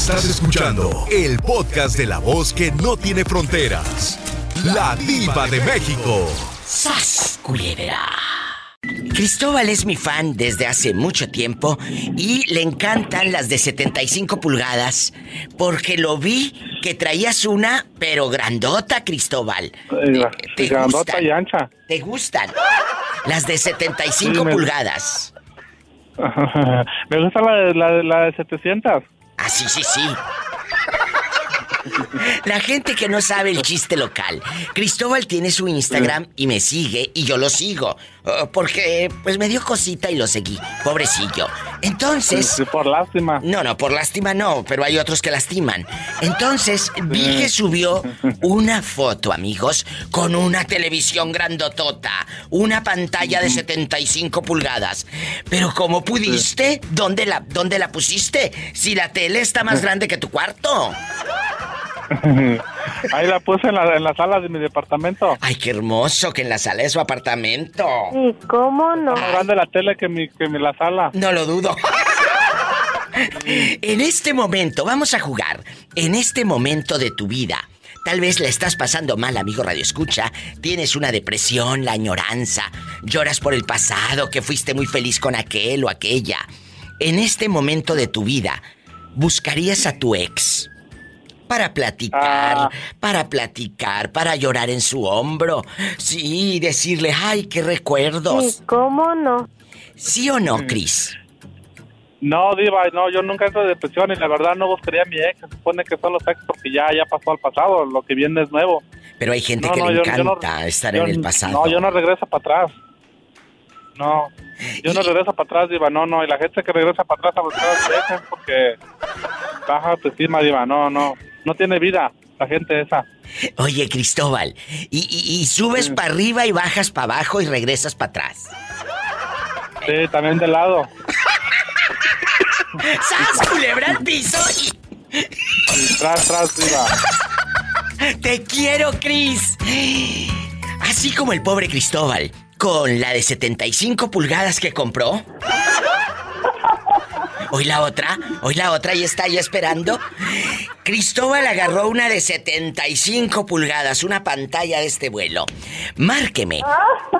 Estás escuchando el podcast de la voz que no tiene fronteras. La diva de México. ¡Sas, Cristóbal es mi fan desde hace mucho tiempo y le encantan las de 75 pulgadas porque lo vi que traías una, pero grandota, Cristóbal. ¿Te, grandota y ancha. ¿Te gustan? Las de 75 pulgadas. me gusta la de, la, la de 700. Ah, sí, sí, sí. La gente que no sabe el chiste local. Cristóbal tiene su Instagram y me sigue y yo lo sigo. Oh, porque pues me dio cosita y lo seguí. Pobrecillo. Entonces... por lástima. No, no, por lástima no, pero hay otros que lastiman. Entonces vi que subió una foto, amigos, con una televisión grandotota. Una pantalla de 75 pulgadas. Pero ¿cómo pudiste? ¿Dónde la, dónde la pusiste? Si la tele está más grande que tu cuarto. Ahí la puse en la, en la, sala de mi departamento. Ay, qué hermoso que en la sala de su apartamento. ¿Y cómo no? Más grande la tele que mi, que mi la sala. No lo dudo. en este momento, vamos a jugar. En este momento de tu vida. Tal vez la estás pasando mal, amigo Radio Escucha. Tienes una depresión, la añoranza. Lloras por el pasado, que fuiste muy feliz con aquel o aquella. En este momento de tu vida, ¿buscarías a tu ex? Para platicar, ah. para platicar, para llorar en su hombro. Sí, decirle, ay, qué recuerdos. ¿Cómo no? ¿Sí o no, Cris? No, Diva, no, yo nunca entro de depresión y la verdad no buscaría a mi ex. Se supone que son los ex porque ya, ya pasó al pasado, lo que viene es nuevo. Pero hay gente que le encanta estar en el pasado. No, yo no regreso para atrás. No, yo no regreso para atrás, Diva, no, no. Y la gente que regresa para atrás a buscar a es porque baja autoestima, Diva, no, no no tiene vida la gente esa. Oye, Cristóbal, y, subes para arriba y bajas para abajo y regresas para atrás. Sí, también de lado. ¡Sas, culebra al piso! tras, tras, arriba. Te quiero, Cris. Así como el pobre Cristóbal, con la de 75 pulgadas que compró. Hoy la otra, hoy la otra y está ahí esperando. Cristóbal agarró una de 75 pulgadas, una pantalla de este vuelo. Márqueme.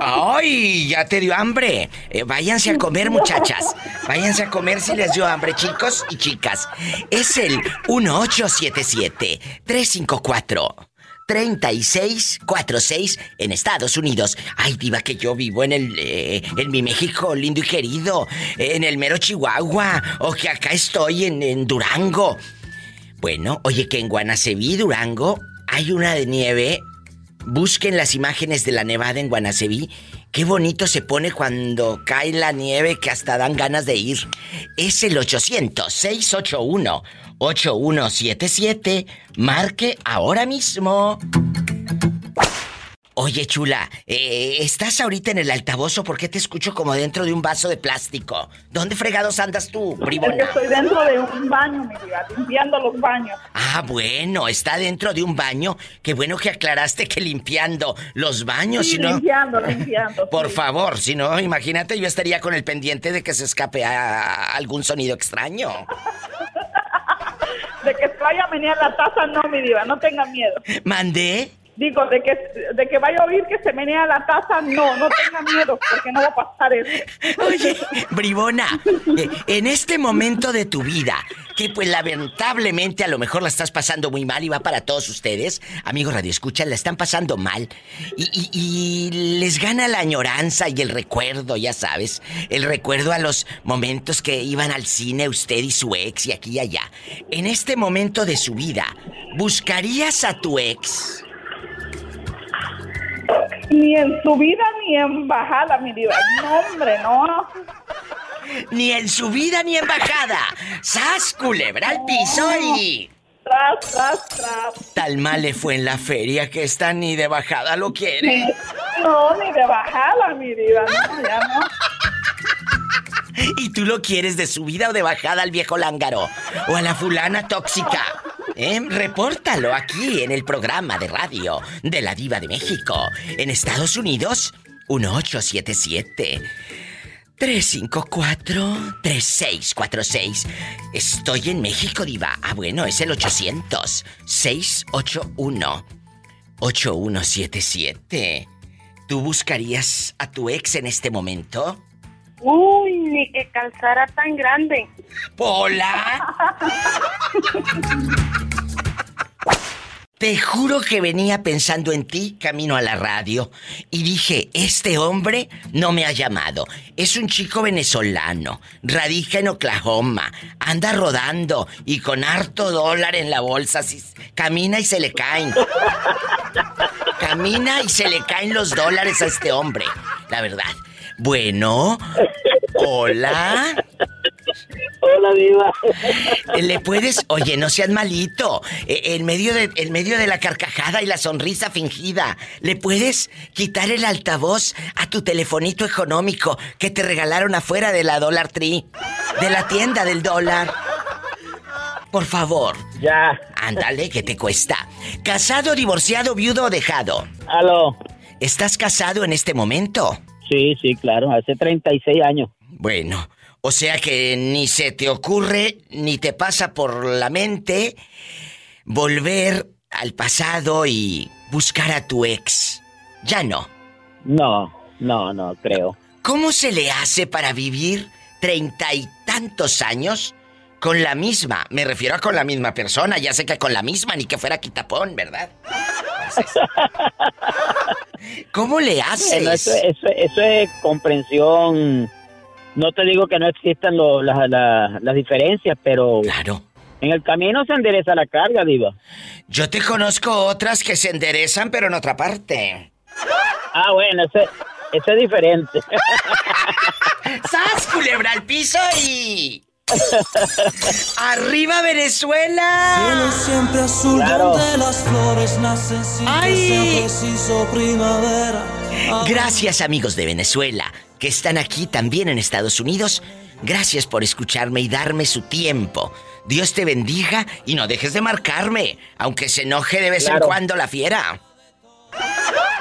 ¡Ay! Ya te dio hambre. Eh, váyanse a comer, muchachas. Váyanse a comer si les dio hambre, chicos y chicas. Es el 1877 354 3646 en Estados Unidos. Ay, diva, que yo vivo en el. Eh, en mi México lindo y querido. En el mero Chihuahua. O que acá estoy en, Durango. Bueno, oye, que en Guanaceví, Durango, hay una de nieve. Busquen las imágenes de la nevada en Guanaceví. Qué bonito se pone cuando cae la nieve que hasta dan ganas de ir. Es el 800-681 8177. Marque ahora mismo. Oye, chula, eh, ¿estás ahorita en el altavoz o por qué te escucho como dentro de un vaso de plástico? ¿Dónde fregados andas tú, bribona? estoy dentro de un baño, mi vida, limpiando los baños. Ah, bueno, está dentro de un baño. Qué bueno que aclaraste que limpiando los baños, sí, limpiando, limpiando. Por favor, si no, imagínate, yo estaría con el pendiente de que se escape a algún sonido extraño. De que se vaya a menear la taza, no, mi diva, no tenga miedo. ¿Mandé? Digo, de que, de que vaya a oír que se menea la taza, no, no tenga miedo, porque no va a pasar eso. Oye, Bribona, eh, en este momento de tu vida, que pues lamentablemente a lo mejor la estás pasando muy mal y va para todos ustedes, amigos Radio Escucha, la están pasando mal y, y les gana la añoranza y el recuerdo, ya sabes, el recuerdo a los momentos que iban al cine usted y su ex y aquí y allá. En este momento de su vida, ¿buscarías a tu ex? Ni en su vida ni en bajada, mi diva. No, hombre, no. Ni en su vida ni en bajada. ¡Sas, culebra al piso y... Tras, tras, tras. Tal mal le fue en la feria que esta ni de bajada lo quiere. No, ni de bajada, mi diva. No, ya no. ¿Y tú lo quieres de subida o de bajada al viejo lángaro? ¿O a la fulana tóxica? ¿Eh? Repórtalo aquí en el programa de radio de la Diva de México. En Estados Unidos, 1877 354-3646. Estoy en México, Diva. Ah, bueno, es el 800-681-8177. ¿Tú buscarías a tu ex en este momento? Uy, ni que calzara tan grande. ¡Hola! Te juro que venía pensando en ti camino a la radio y dije, este hombre no me ha llamado. Es un chico venezolano, radica en Oklahoma, anda rodando y con harto dólar en la bolsa, camina y se le caen. Camina y se le caen los dólares a este hombre, la verdad. Bueno, hola. Hola, Diva. ¿Le puedes? Oye, no seas malito. E, en medio, de, en medio de la carcajada y la sonrisa fingida, ¿le puedes quitar el altavoz a tu telefonito económico que te regalaron afuera de la Dollar Tree? De la tienda del dólar. Por favor. Ya. Ándale, ¿qué te cuesta? ¿Casado, divorciado, viudo o dejado? Aló. ¿Estás casado en este momento? Sí, sí, claro, hace 36 años. Bueno, o sea que ni se te ocurre, ni te pasa por la mente volver al pasado y buscar a tu ex. Ya no. No, no, no, creo. ¿Cómo se le hace para vivir treinta y tantos años con la misma? Me refiero a con la misma persona, ya sé que con la misma, ni que fuera quitapón, ¿verdad? ¿Cómo le haces? eso, es comprensión no te digo que no existan las diferencias, pero... Claro. En el camino se endereza la carga, Diva. Yo te conozco otras que se enderezan, pero en otra parte. Ah, bueno, ese, es diferente. ¡Sas, culebra al piso y... ¡Arriba Venezuela! siempre azul las flores nacen ¡Ay! primavera. Gracias amigos de Venezuela que están aquí también en Estados Unidos. Gracias por escucharme y darme su tiempo. Dios te bendiga y no dejes de marcarme, aunque se enoje de vez en cuando la fiera.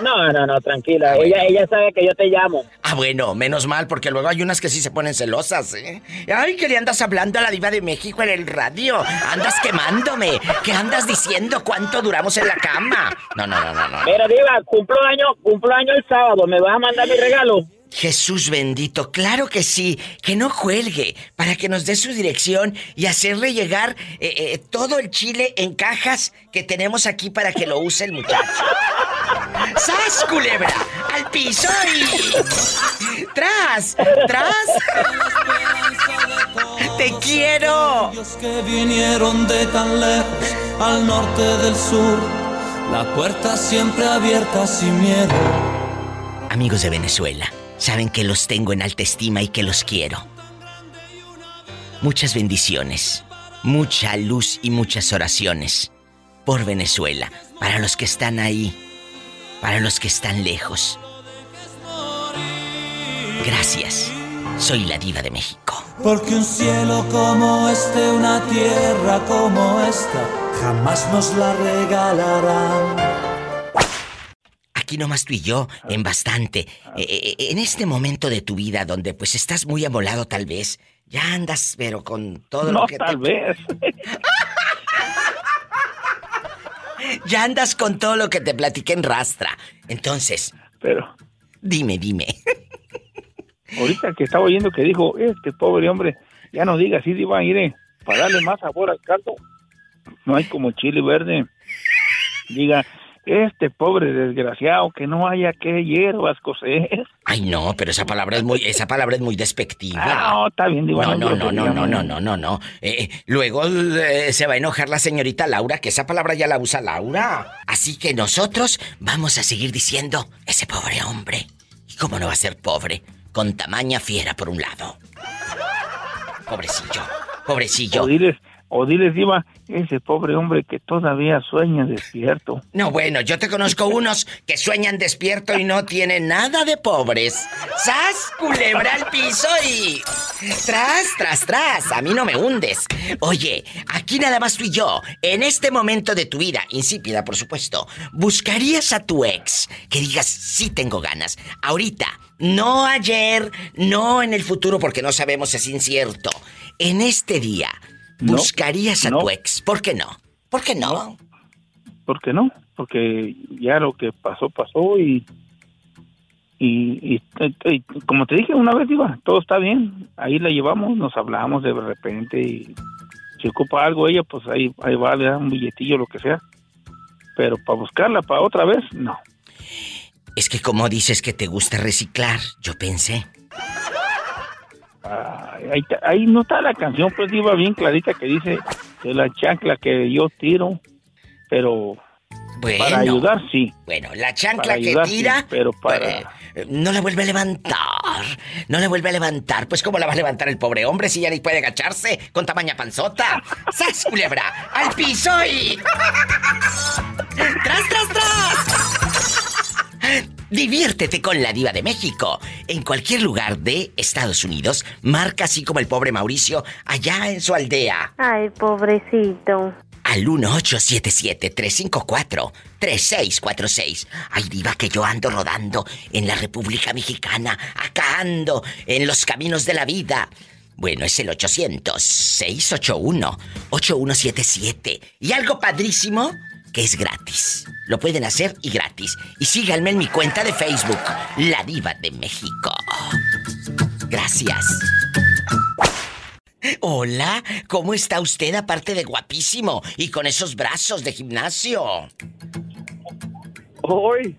No, no, no, tranquila. Ella, ella sabe que yo te llamo. Ah, bueno, menos mal, porque luego hay unas que sí se ponen celosas, ¿eh? Ay, que le andas hablando a la diva de México en el radio. Andas quemándome. ¿Qué andas diciendo cuánto duramos en la cama? No, no, no, no, no. Pero diva, cumplo año, cumplo año el sábado. ¿Me vas a mandar mi regalo? Jesús bendito, claro que sí, que no cuelgue, para que nos dé su dirección y hacerle llegar eh, eh, todo el chile en cajas que tenemos aquí para que lo use el muchacho. ¡Sas, culebra! ¡Al piso y... ¡Tras! ¡Tras! ¡Te quiero! que vinieron de tan lejos, al norte del sur, la puerta siempre abierta sin miedo. Amigos de Venezuela, saben que los tengo en alta estima y que los quiero. Muchas bendiciones, mucha luz y muchas oraciones por Venezuela, para los que están ahí, para los que están lejos. Gracias, soy la diva de México. Porque un cielo como este, una tierra como esta, jamás nos la regalarán aquí nomás tú y yo, en bastante. Eh, eh, en este momento de tu vida donde pues estás muy amolado tal vez, ya andas pero con todo lo que tal vez. ya andas con todo lo que te platiqué en rastra. Entonces, pero dime, dime. Ahorita que estaba oyendo que dijo, este pobre hombre, ya no diga así, iba a ir para darle más sabor al caldo. No hay como chile verde. Diga, este pobre desgraciado que no haya que hierbas coser. Ay, no, pero esa palabra es muy, esa palabra es muy despectiva. Ah, no, está bien, digo. No, no, no, no, no, no, no, no, no, eh, luego eh, se va a enojar la señorita Laura, que esa palabra ya la usa Laura. Así que nosotros vamos a seguir diciendo ese pobre hombre. ¿Y cómo no va a ser pobre? Con tamaña fiera por un lado. Pobrecillo, pobrecillo. diles, O diles, Diva, ese pobre hombre que todavía sueña despierto. No, bueno, yo te conozco unos que sueñan despierto y no tienen nada de pobres. ¡Sas! Culebra al piso y. Tras, tras, tras. A mí no me hundes. Oye, aquí nada más tú y yo. En este momento de tu vida, insípida, por supuesto, ¿buscarías a tu ex que digas, sí tengo ganas? Ahorita, no ayer, no en el futuro, porque no sabemos es incierto. En este día. No, ¿Buscarías a no. tu ex? ¿Por qué no? ¿Por qué no? ¿Por qué no? Porque ya lo que pasó, pasó y. Y, y- como te dije una vez, Diva, todo está bien. Ahí la llevamos, nos hablamos de repente y si ocupa algo ella, pues ahí, ahí va, le da un billetillo, lo que sea. Pero para buscarla para otra vez, no. Es que como dices que te gusta reciclar, yo pensé. Ay, ahí, ahí no está la canción, pues iba bien clarita que dice que la chancla que yo tiro, pero Bueno. para ayudar sí. Bueno, la chancla que sí, tira. pero para- pues, eh, no la vuelve a levantar. No la vuelve a levantar. Pues, ¿cómo la va a levantar el pobre hombre si ya ni puede agacharse con tamaña panzota? ¡Sas, culebra! ¡Al piso y. ¡Tras, tras, tras! Diviértete con la diva de México. En cualquier lugar de Estados Unidos, marca así como el pobre Mauricio allá en su aldea. Ay, pobrecito. Al 1877-354-3646. Ay, diva, que yo ando rodando en la República Mexicana. Acá ando, en los caminos de la vida. Bueno, es el 800-681-8177. Y algo padrísimo que es gratis. Lo pueden hacer y gratis. Y síganme en mi cuenta de Facebook, La Diva de México. Gracias. Hola, ¿cómo está usted aparte de guapísimo y con esos brazos de gimnasio? Hoy.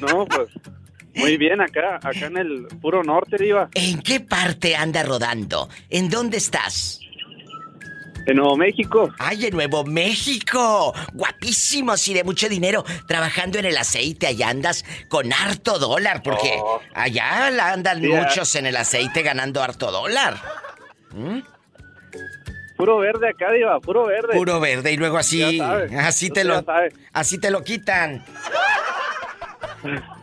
No, pues. Muy bien, acá, acá en el puro norte, Diva. ¿En qué parte anda rodando? ¿En dónde estás? En Nuevo México. ¡Ay, en Nuevo México! Guapísimos y de mucho dinero, trabajando en el aceite. Allá andas con harto dólar, porque Oh. allá andan Sí, muchos en el aceite ganando harto dólar. ¿Mm? Puro verde acá, Diva, puro verde. Puro verde y luego así, así te lo, así te lo quitan.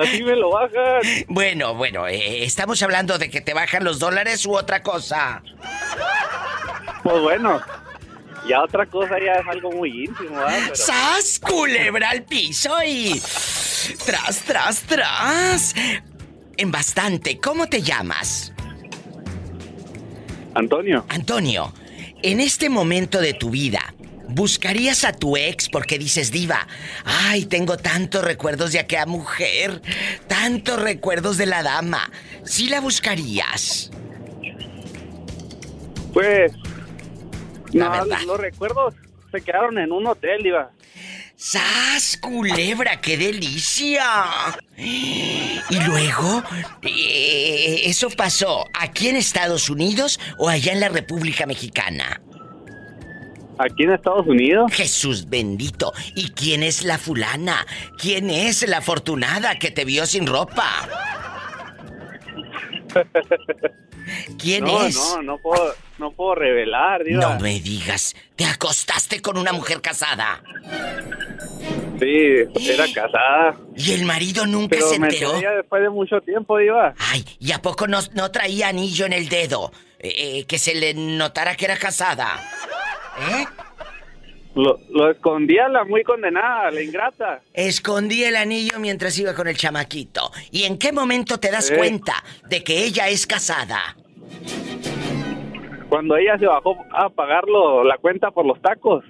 Así me lo bajan. Bueno, bueno, eh, estamos hablando de que te bajan los dólares u otra cosa. Pues bueno. Ya otra cosa ya es algo muy íntimo, ¿verdad? Pero- ¡Sas! Culebra al piso y. Tras, tras, tras. En bastante, ¿cómo te llamas? Antonio. Antonio, en este momento de tu vida, ¿buscarías a tu ex porque dices, Diva, ay, tengo tantos recuerdos de aquella mujer, tantos recuerdos de la dama? ¿Sí la buscarías? Pues. La no, verdad. los recuerdos se quedaron en un hotel, Diva. ¡Sas, culebra! ¡Qué delicia! Y luego, eh, ¿eso pasó aquí en Estados Unidos o allá en la República Mexicana? Aquí en Estados Unidos. Jesús bendito. ¿Y quién es la fulana? ¿Quién es la afortunada que te vio sin ropa? ¿Quién no, es? no, no puedo, no puedo revelar, Diva. No me digas, ¿te acostaste con una mujer casada? Sí, era casada. ¿Y el marido nunca Pero se me enteró? ya después de mucho tiempo, Diva. Ay, ¿y a poco no, no traía anillo en el dedo? Eh, eh, que se le notara que era casada. ¿Eh? Lo, lo escondía la muy condenada, la ingrata. Escondí el anillo mientras iba con el chamaquito. ¿Y en qué momento te das Eh. cuenta de que ella es casada? Cuando ella se bajó a pagar lo- la cuenta por los tacos,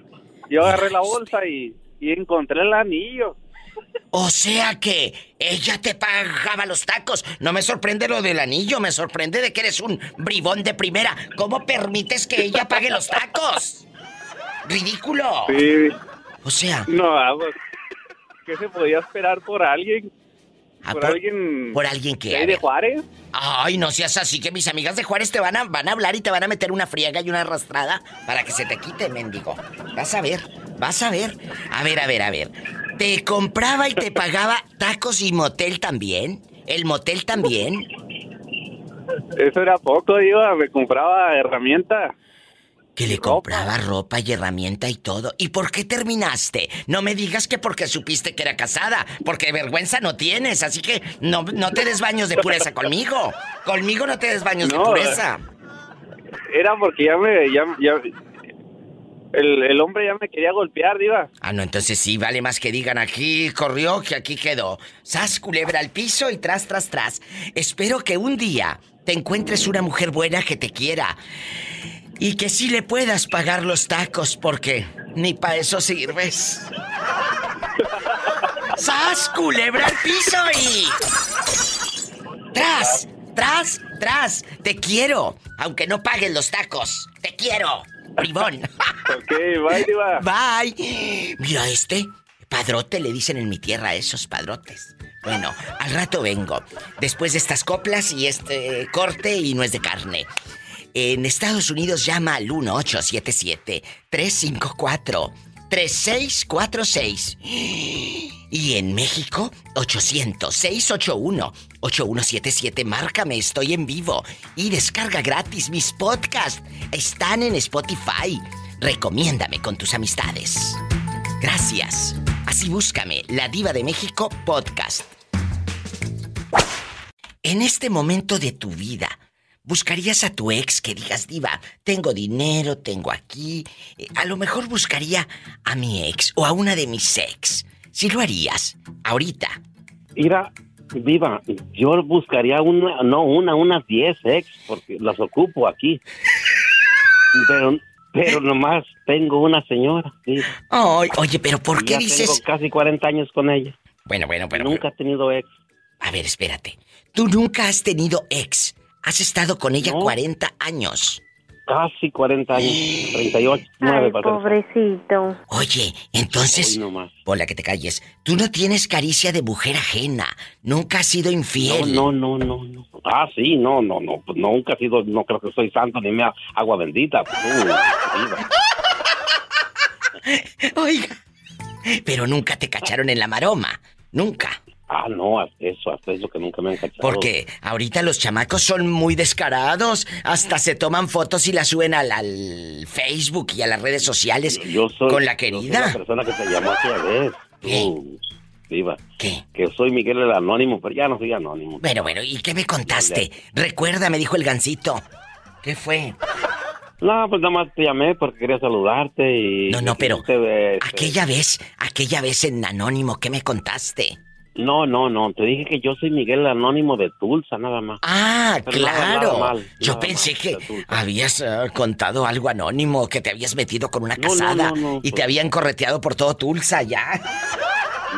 yo agarré la bolsa y, y encontré el anillo. O sea que ella te pagaba los tacos. No me sorprende lo del anillo, me sorprende de que eres un bribón de primera. ¿Cómo permites que ella pague los tacos? ¡Ridículo! Sí, O sea, no, vamos. ¿Qué se podía esperar por alguien? ¿A ¿Por por, alguien por alguien que... de Juárez? Ay, no seas así que mis amigas de Juárez te van a, van a hablar y te van a meter una friega y una arrastrada para que se te quite, mendigo. Vas a ver, vas a ver. A ver, a ver, a ver. ¿Te compraba y te pagaba tacos y motel también? ¿El motel también? Eso era poco, Diva. Me compraba herramientas. Que le compraba ropa y herramienta y todo. ¿Y por qué terminaste? No me digas que porque supiste que era casada, porque vergüenza no tienes, así que no, no te des baños de pureza conmigo. Conmigo no te des baños de pureza. Era porque ya me... Ya, ya, el, el hombre ya me quería golpear, diva. Ah, no, entonces sí, vale más que digan aquí corrió que aquí quedó. Sas, culebra al piso y tras, tras, tras. Espero que un día te encuentres una mujer buena que te quiera. Y que sí le puedas pagar los tacos, porque ni para eso sirves. ¡Sas, culebra al piso y... ¡Tras! ¡Tras! ¡Tras! ¡Te quiero! Aunque no paguen los tacos. ¡Te quiero! Bribón. Ok, bye, diva. Bye. Mira este. Padrote le dicen en mi tierra a esos padrotes. Bueno, al rato vengo. Después de estas coplas y este corte y no es de carne. En Estados Unidos llama al 1877-354-3646. Y en México, 800-681-8177. Márcame, estoy en vivo. Y descarga gratis mis podcasts. Están en Spotify. Recomiéndame con tus amistades. Gracias. Así búscame, La Diva de México Podcast. En este momento de tu vida, ¿buscarías a tu ex que digas, Diva, tengo dinero, tengo aquí? Eh, A lo mejor buscaría a mi ex o a una de mis ex. Si lo harías, ahorita. Mira, Viva, yo buscaría una, no una, unas 10 ex, porque las ocupo aquí. Pero, pero nomás tengo una señora, sí. Oye, pero ¿por qué ya dices...? Tengo casi 40 años con ella. Bueno, bueno, pero... Nunca he tenido ex. A ver, espérate. Tú nunca has tenido ex. Has estado con ella 40 años. Casi 40 años. 38, 9 para pobrecito. Oye, entonces... Hoy nomás. Hola, que te calles. Tú no tienes caricia de mujer ajena. Nunca has sido infiel. No, no, no, no, no. Ah, sí, no, no, no. Pues nunca he sido, no creo que soy santo ni me ha- agua bendita. Oiga. Pero nunca te cacharon en la maroma. Nunca. Ah, no, hasta eso, hasta eso que nunca me han cachado. Porque ahorita los chamacos son muy descarados. Hasta se toman fotos y las suben al, al Facebook y a las redes sociales Yo soy, con la yo soy querida. la persona que te llamó aquella vez. ¿Qué? ¿Qué? Que soy Miguel el Anónimo, pero ya no soy anónimo. Bueno, bueno, ¿y qué me contaste? Recuerda, me dijo el gancito. ¿Qué fue? No, pues nada más te llamé porque quería saludarte y... No, no, pero Te- este, aquella vez, aquella vez en Anónimo, ¿qué me contaste? No, no, no, te dije que yo soy Miguel el Anónimo de Tulsa, nada más. Ah, Pero claro. nada mal, Yo nada pensé mal, que habías eh, contado algo anónimo, que te habías metido con una No, casada no, no, y te pues- habían correteado por todo Tulsa ya.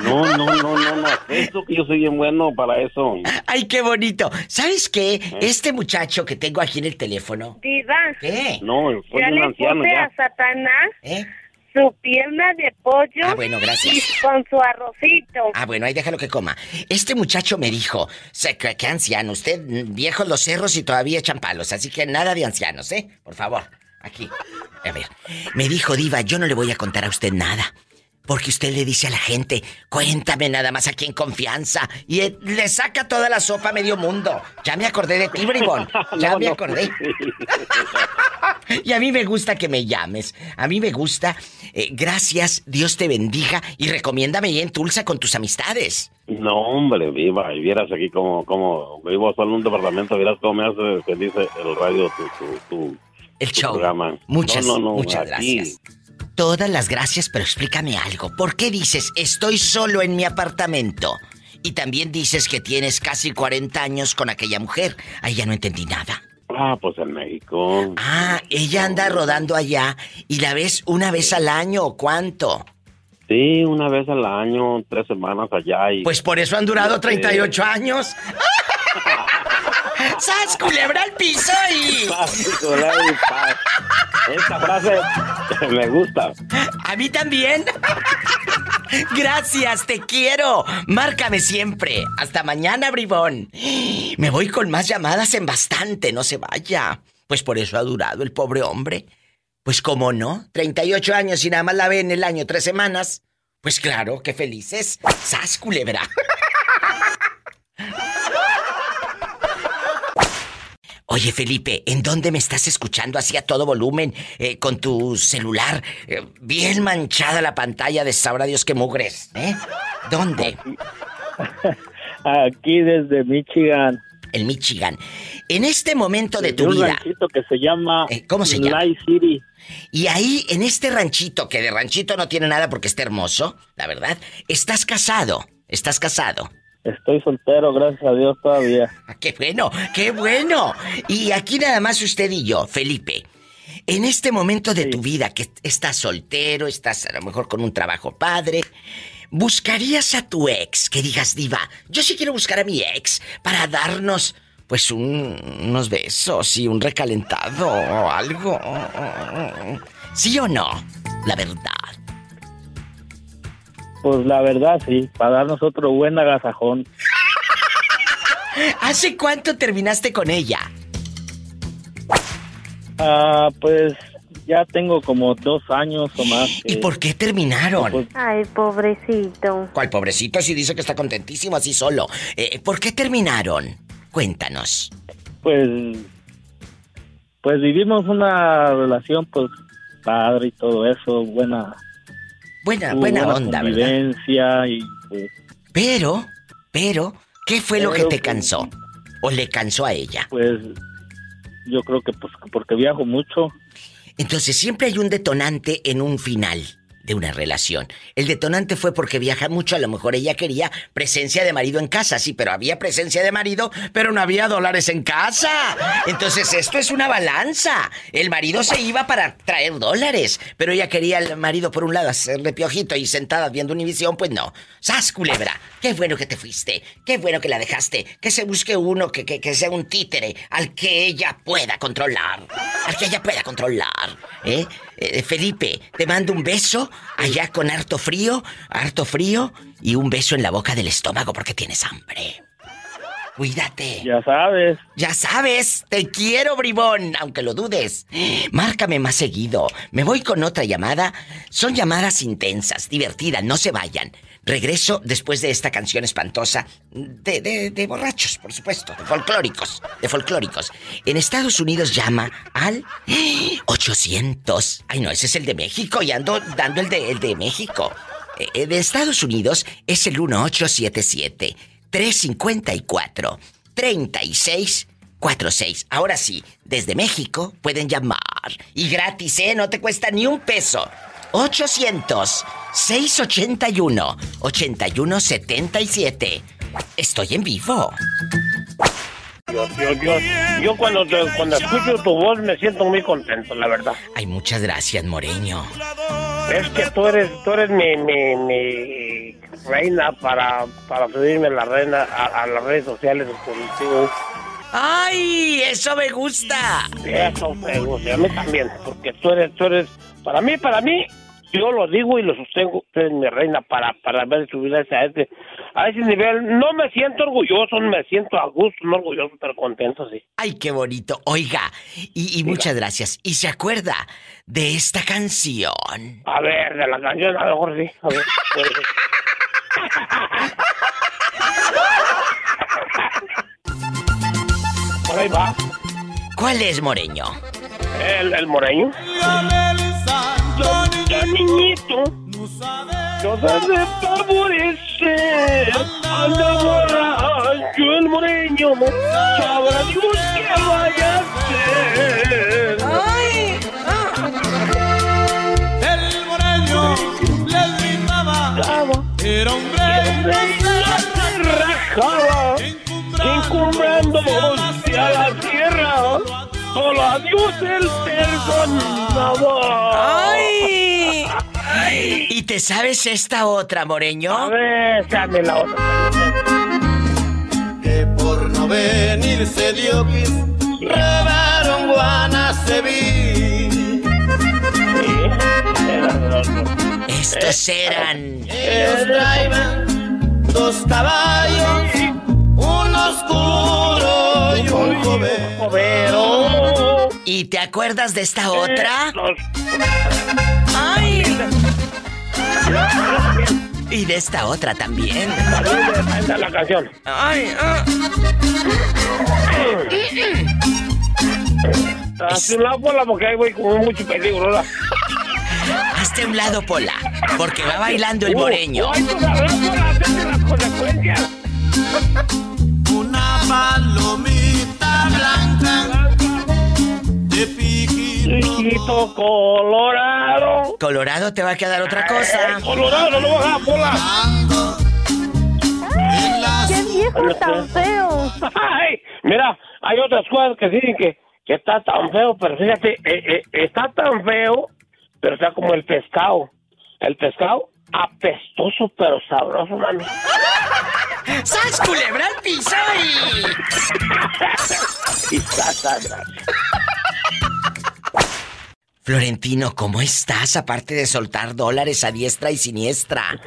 No, no, no, no, no, eso que yo soy bien bueno para eso. Ay, qué bonito. ¿Sabes qué? ¿Eh? Este muchacho que tengo aquí en el teléfono. Diva, ¿Qué? No, soy ya un le anciano puse ya. a Satanás ¿Eh? Su pierna de pollo Ah, bueno, gracias. y con su arrocito. Ah, bueno, ahí déjalo que coma. Este muchacho me dijo, sé que, que anciano, usted, viejos los cerros y todavía echan palos, así que nada de ancianos, ¿eh? Por favor, aquí. A ver, me dijo Diva, yo no le voy a contar a usted nada. Porque usted le dice a la gente, cuéntame nada más aquí en confianza. Y él le saca toda la sopa a medio mundo. Ya me acordé de ti, bribón. Ya No, me acordé. Y a mí me gusta que me llames. A mí me gusta. Eh, gracias, Dios te bendiga. Y recomiéndame ahí en Tulsa con tus amistades. No, hombre, viva, y vieras aquí como, como vivo solo en un departamento, vieras cómo me hace feliz el radio, tu, tu, tu, El tu show. programa. Muchas, No, no, no, muchas aquí. gracias. Todas las gracias, pero explícame algo. ¿Por qué dices estoy solo en mi apartamento? Y también dices que tienes casi 40 años con aquella mujer. Ahí ya no entendí nada. Ah, pues en México. Ah, ella anda rodando allá y la ves una vez al año o cuánto. Sí, una vez al año, tres semanas allá y... Pues por eso han durado Sí. 38 años. ¡Sas, culebra al piso y... Esta frase me gusta. A mí también. Gracias, te quiero. Márcame siempre. Hasta mañana, bribón. Me voy con más llamadas en bastante, no se vaya. Pues por eso ha durado el pobre hombre. Pues cómo no, 38 años y nada más la ve en el año tres semanas. Pues claro, qué felices. ¡Sas, culebra! Oye, Felipe, ¿en dónde me estás escuchando así a todo volumen eh, con tu celular? eh, bien manchada la pantalla de sabrá Dios que mugres, ¿eh? ¿Dónde? Aquí desde Michigan. El Michigan. En este momento de tu un vida. ranchito que se llama Eh, ¿Cómo se llama? Light City. Y ahí, en este ranchito, que de ranchito no tiene nada porque está hermoso, la verdad, estás casado. Estás casado. Estoy soltero, gracias a Dios todavía. Ah, ¡Qué bueno! ¡Qué bueno! Y aquí nada más usted y yo, Felipe. En este momento de tu vida que estás soltero, estás a lo mejor con un trabajo padre, ¿buscarías a tu ex que digas, diva, yo sí quiero buscar a mi ex para darnos, pues, un- unos besos y un recalentado o algo? ¿Sí o no? La verdad. Pues la verdad, sí, para darnos otro buen agasajón. ¿Hace cuánto terminaste con ella? Ah, pues ya tengo como dos años o más. ¿Y por qué terminaron? Pues, Ay, pobrecito. ¿Cuál pobrecito si dice que está contentísimo así solo? Eh, ¿Por qué terminaron? Cuéntanos. pues, pues vivimos una relación, pues, padre y todo eso, buena. Buena, buena onda, ¿verdad? y Pero, pero, ¿qué fue lo que te cansó? ¿O le cansó a ella? pues, yo creo que pues porque viajo mucho. Entonces siempre hay un detonante en un final de una relación. El detonante fue porque viaja mucho, a lo mejor ella quería presencia de marido en casa, sí, pero había presencia de marido, pero no había dólares en casa. Entonces esto es una balanza. El marido se iba para traer dólares, pero ella quería al marido por un lado hacerle piojito y sentada viendo Univisión, pues no. ¡Sas, culebra! ¡Qué bueno que te fuiste! ¡Qué bueno que la dejaste! Que se busque uno que, que, que sea un títere al que ella pueda controlar. Al que ella pueda controlar. ¿Eh? Eh, Felipe, te mando un beso allá con harto frío, harto frío y un beso en la boca del estómago porque tienes hambre. Cuídate. Ya sabes. Ya sabes, te quiero, bribón, aunque lo dudes. Márcame más seguido. Me voy con otra llamada. Son llamadas intensas, divertidas, no se vayan. Regreso después de esta canción espantosa de, de, de borrachos, por supuesto, de folclóricos, de folclóricos. En Estados Unidos llama al 800. Ay, no, ese es el de México y ando dando el de, el de México. Eh, de Estados Unidos es el 1877 354 3646. Ahora sí, desde México pueden llamar. Y gratis, ¿eh? No te cuesta ni un peso. 800-681-8177. Estoy en vivo. Yo, yo, yo, yo cuando, te- cuando escucho tu voz me siento muy contento, la verdad. Ay, muchas gracias, Moreño. Es que tú eres, tú eres mi, mi, mi reina para, para subirme la reina a, a las redes sociales contigo. ¡Ay! ¡Eso me gusta! Eso me gusta, a mí también, porque tú eres, tú eres, para mí, para mí, yo lo digo y lo sostengo, tú eres mi reina para, para ver subir a ese, a ese, nivel. No me siento orgulloso, me siento a gusto, no orgulloso, pero contento, sí. ¡Ay, qué bonito! Oiga, y, y muchas gracias. ¿Y se acuerda de esta canción? A ver, de la canción, a lo mejor sí, a ver, puede ser. Por ahí va. ¿Cuál es, Moreño? El, el moreño. Ya niñito. No sabe borracho el moreño. Sabrá Dios qué vaya a hacer. El moreño le gritaba, era un rajaba, encumbrando a la tierra, solo Dios el perdonaba. ¡Ay! ¿Y te sabes esta otra, Moreño? A ver, dame la otra. que por no venir se dio que robaron Guanacebí. Estos eran. Traían dos caballos, uno oscuro y un joven. ¿Y te acuerdas de esta otra? ¡Ay! Y de esta otra también. Esta es la canción. ¡Ay! ah. Hazte un lado, Pola, porque ahí voy con mucho peligro, ¿verdad? Hazte un lado, Pola, porque va bailando el Uh, moreño. ay, hazte las consecuencias. Una palomita blanca de piquito. Colorado. Colorado te va a quedar otra cosa. Ay, colorado, no lo vas a Pola. ¡Qué viejo tan feo! Ay, mira, hay otras cosas que dicen que, que está tan feo, pero fíjate, eh, eh, está tan feo, pero está como el pescado. El pescado apestoso, pero sabroso, mami. ¡Sas culebra al piso y... Florentino, ¿cómo estás? Aparte de soltar dólares a diestra y siniestra.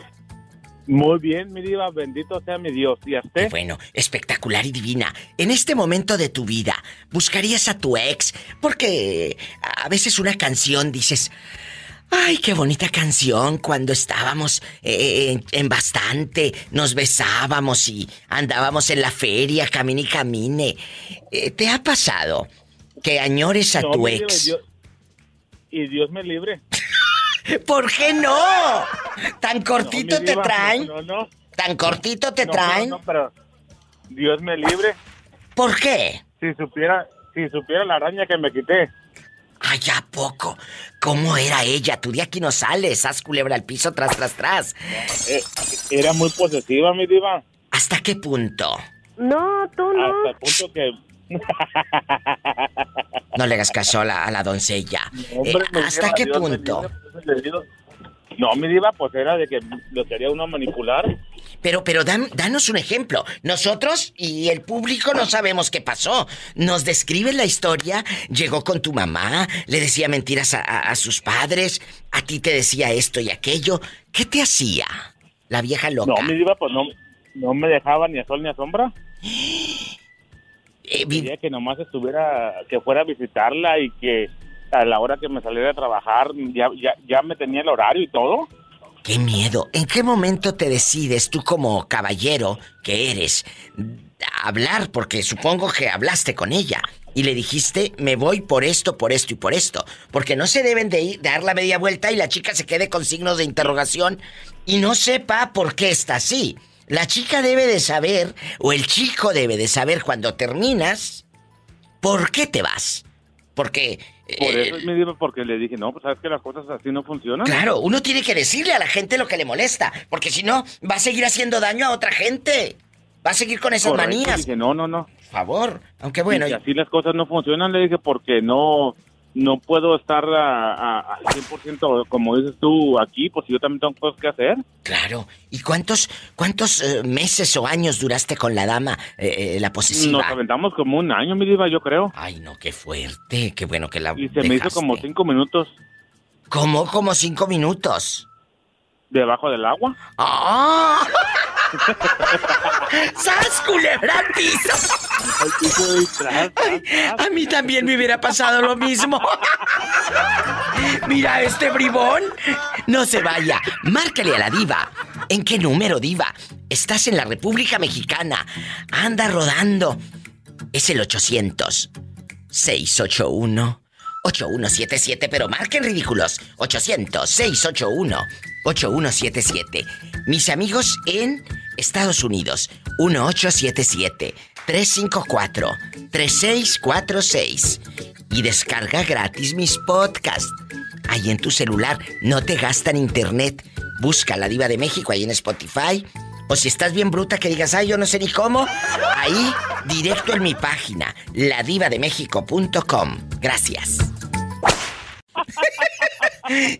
Muy bien, mi diva, bendito sea mi Dios. ¿Y a Qué usted? bueno, espectacular y divina. En este momento de tu vida, ¿buscarías a tu ex? Porque a veces una canción dices, ay, qué bonita canción cuando estábamos eh, en, bastante, nos besábamos y andábamos en la feria, camine y camine. Eh, ¿Te ha pasado que añores a No, tu ex? Dios- y Dios me libre. ¿Por qué no? ¿Tan cortito No, te diva, traen? No, no. ¿Tan cortito te traen? No, no, pero Dios me libre. ¿Por qué? Si supiera, si supiera la araña que me quité. Ay, ¿a poco? ¿Cómo era ella? Tú de aquí no sales, haz culebra al piso, tras, tras, tras. Eh, era muy posesiva, mi diva. ¿Hasta qué punto? No, tú no. Hasta el punto que... No le hagas caso a la, a la doncella. Hombre, Eh, ¿Hasta qué Dios punto? No, mi diva, pues era de que lo quería uno manipular. Pero, pero dan- danos un ejemplo. Nosotros y el público no sabemos qué pasó. Nos describe la historia. Llegó con tu mamá, le decía mentiras a, a- a sus padres, a ti te decía esto y aquello. ¿Qué te hacía? La vieja loca. No, mi diva, pues no, no me dejaba ni a sol ni a sombra. Eh, vi- Quería que nomás estuviera, que fuera a visitarla y que a la hora que me saliera a trabajar ya, ya, ya me tenía el horario y todo. ¡Qué miedo! ¿En qué momento te decides tú como caballero que eres hablar? Porque supongo que hablaste con ella y le dijiste, me voy por esto, por esto y por esto. Porque no se deben de ir, dar la media vuelta y la chica se quede con signos de interrogación y no sepa por qué está así. La chica debe de saber, o el chico debe de saber cuando terminas, por qué te vas. Porque... Por eh, eso me diva, porque le dije, no, pues sabes que las cosas así no funcionan. Claro, uno tiene que decirle a la gente lo que le molesta, porque si no, va a seguir haciendo daño a otra gente. Va a seguir con esas Correcto, manías. Dije, no, no, no. Por favor, aunque bueno, Y así las cosas no funcionan, le dije, porque no no puedo estar a, a, a 100% como dices tú aquí, pues yo también tengo cosas que hacer. claro. ¿Y cuántos cuántos eh, meses o años duraste con la dama, eh, eh, la posesiva? Nos aventamos como un año, mi diva, yo creo. Ay, no, qué fuerte. Qué bueno que la Y se me hizo como cinco minutos ¿Cómo? Como cinco minutos. Debajo del agua. ¡Ah! ¡Sas, culebra. A mí también me hubiera pasado lo mismo. Mira este bribón. No se vaya. Márcale a la diva. ¿En qué número, diva? Estás en la República Mexicana. Anda rodando. Es el 800 681 8177, pero marquen ridículos. 800 681 8177. Mis amigos en Estados Unidos. 1877 354 3646. Y descarga gratis mis podcasts. Ahí en tu celular no te gastan internet. Busca la Diva de México ahí en Spotify. O si estás bien bruta que digas, ay, yo no sé ni cómo, ahí directo en mi página, ladivademexico.com. Gracias.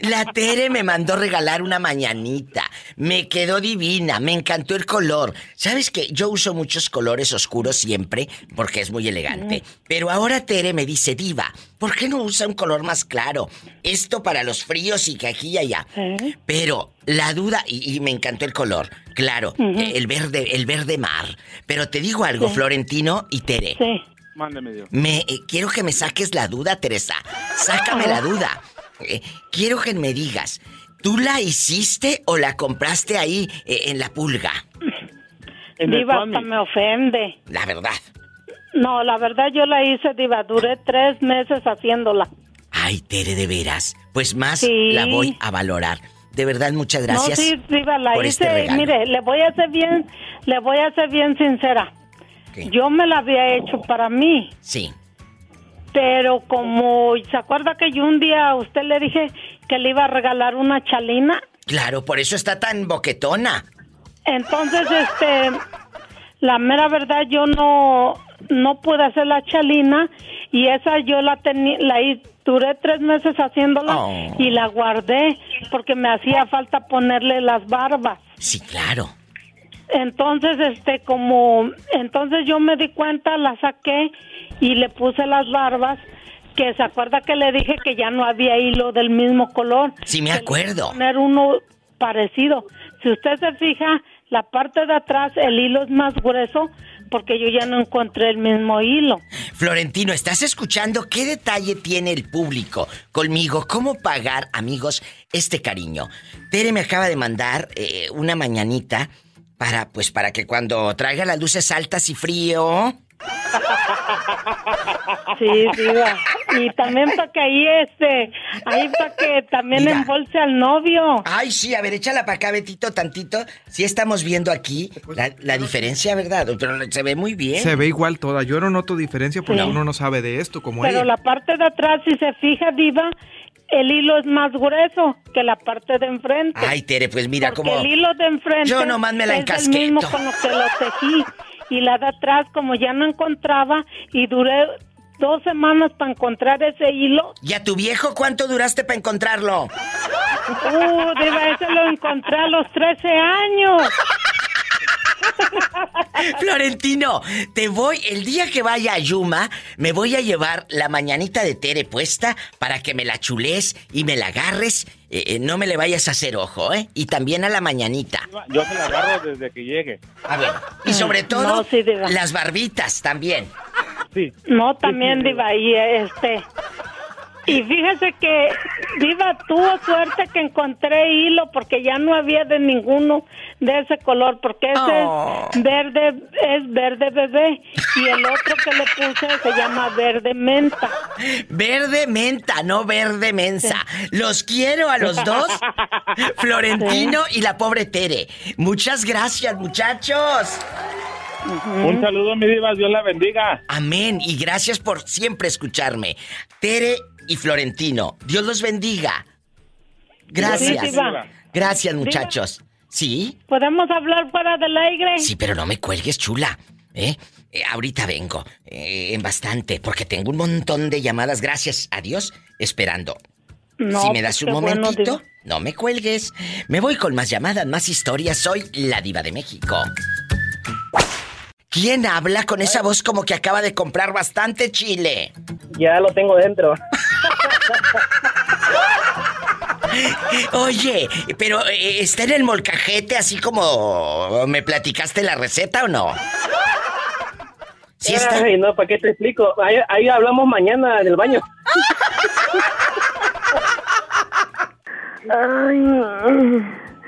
La Tere me mandó regalar una mañanita. Me quedó divina, me encantó el color. ¿Sabes que Yo uso muchos colores oscuros siempre porque es muy elegante. Pero ahora Tere me dice, Diva, ¿por qué no usa un color más claro? Esto para los fríos y que aquí y allá. Pero la duda, y, y me encantó el color, claro, eh, el verde, el verde mar. Pero te digo algo, Sí. Florentino y Tere. Sí. Mándeme Dios. Me eh, quiero que me saques la duda, Teresa. Sácame la duda. Eh, quiero que me digas, ¿tú la hiciste o la compraste ahí eh, en la pulga? Diva, hasta me ofende. La verdad. No, la verdad yo la hice, Diva. Duré tres meses haciéndola. Ay, Tere, de veras. Pues más Sí. la voy a valorar. De verdad, muchas gracias. No, sí, Diva, la por hice. este regalo. mire, le voy a ser bien, le voy a ser bien sincera. Yo me la había hecho para mí, Sí. Pero como se acuerda que yo un día a usted le dije que le iba a regalar una chalina, Claro, por eso está tan boquetona. entonces este, la mera verdad yo no, no pude hacer la chalina y esa yo la tenía, la duré tres meses haciéndola Oh. y la guardé porque me hacía falta ponerle las barbas. Sí, claro. Entonces, este, como, entonces yo me di cuenta, la saqué y le puse las barbas, que se acuerda que le dije que ya no había hilo del mismo color. Sí, me acuerdo. Poner uno parecido. Si usted se fija, la parte de atrás, el hilo es más grueso porque yo ya no encontré el mismo hilo. Florentino, ¿estás escuchando qué detalle tiene el público conmigo? ¿Cómo pagar, amigos, este cariño? Tere me acaba de mandar eh, una mañanita para, pues, para que cuando traiga las luces altas y frío. Sí, diva. Y también para que ahí, este, ahí para que también Mira. embolse al novio. Ay, sí, a ver, échala para acá, Betito, tantito. Sí estamos viendo aquí la, la diferencia, ¿verdad? Pero se ve muy bien. Se ve igual toda. Yo no noto diferencia porque Sí. uno no sabe de esto como Pero ella. la parte de atrás, si se fija, Diva, el hilo es más grueso que la parte de enfrente. Ay, Tere, pues mira cómo... el hilo de enfrente Yo nomás me la es el mismo encasqueto. con lo que lo tejí. Y la de atrás, como ya no encontraba, y duré dos semanas para encontrar ese hilo. ¿Y a tu viejo cuánto duraste para encontrarlo? Uh, Diva, ese lo encontré a los 13 años. Florentino, te voy, el día que vaya a Yuma, me voy a llevar la mañanita de Tere puesta para que me la chules y me la agarres. Eh, eh, no me le vayas a hacer ojo, ¿eh? Y también a la mañanita. Yo se la agarro desde que llegue. A ver, y sobre todo, No, sí, Diva. las barbitas también. Sí. No, también, Diva, y este... Y fíjese que Diva tuvo suerte que encontré hilo porque ya no había de ninguno de ese color porque ese Oh. es verde es verde bebé y el otro que le puse se llama verde menta. Verde menta, no verde mensa. Los quiero a los dos, Florentino y la pobre Tere. Muchas gracias, muchachos. Un saludo, mi diva, Dios la bendiga. Amén. Y gracias por siempre escucharme. Tere y Florentino, Dios los bendiga. Gracias. Sí. Gracias, muchachos. ¿Sí? ¿Podemos hablar fuera del aire? Sí, pero no me cuelgues, chula. ¿Eh? Eh, ahorita vengo. eh, en bastante, porque tengo un montón de llamadas, gracias a Dios, esperando. No, si me das pues un bueno, momentito, no me cuelgues. Me voy con más llamadas, más historias. Soy la diva de México. ¿Quién habla con esa voz como que acaba de comprar bastante chile? Ya lo tengo dentro. Oye, pero eh, ¿está en el molcajete así como me platicaste la receta o no? Sí está. Ay, no, ¿para qué te explico? Ahí, ahí hablamos mañana en el baño. Ay,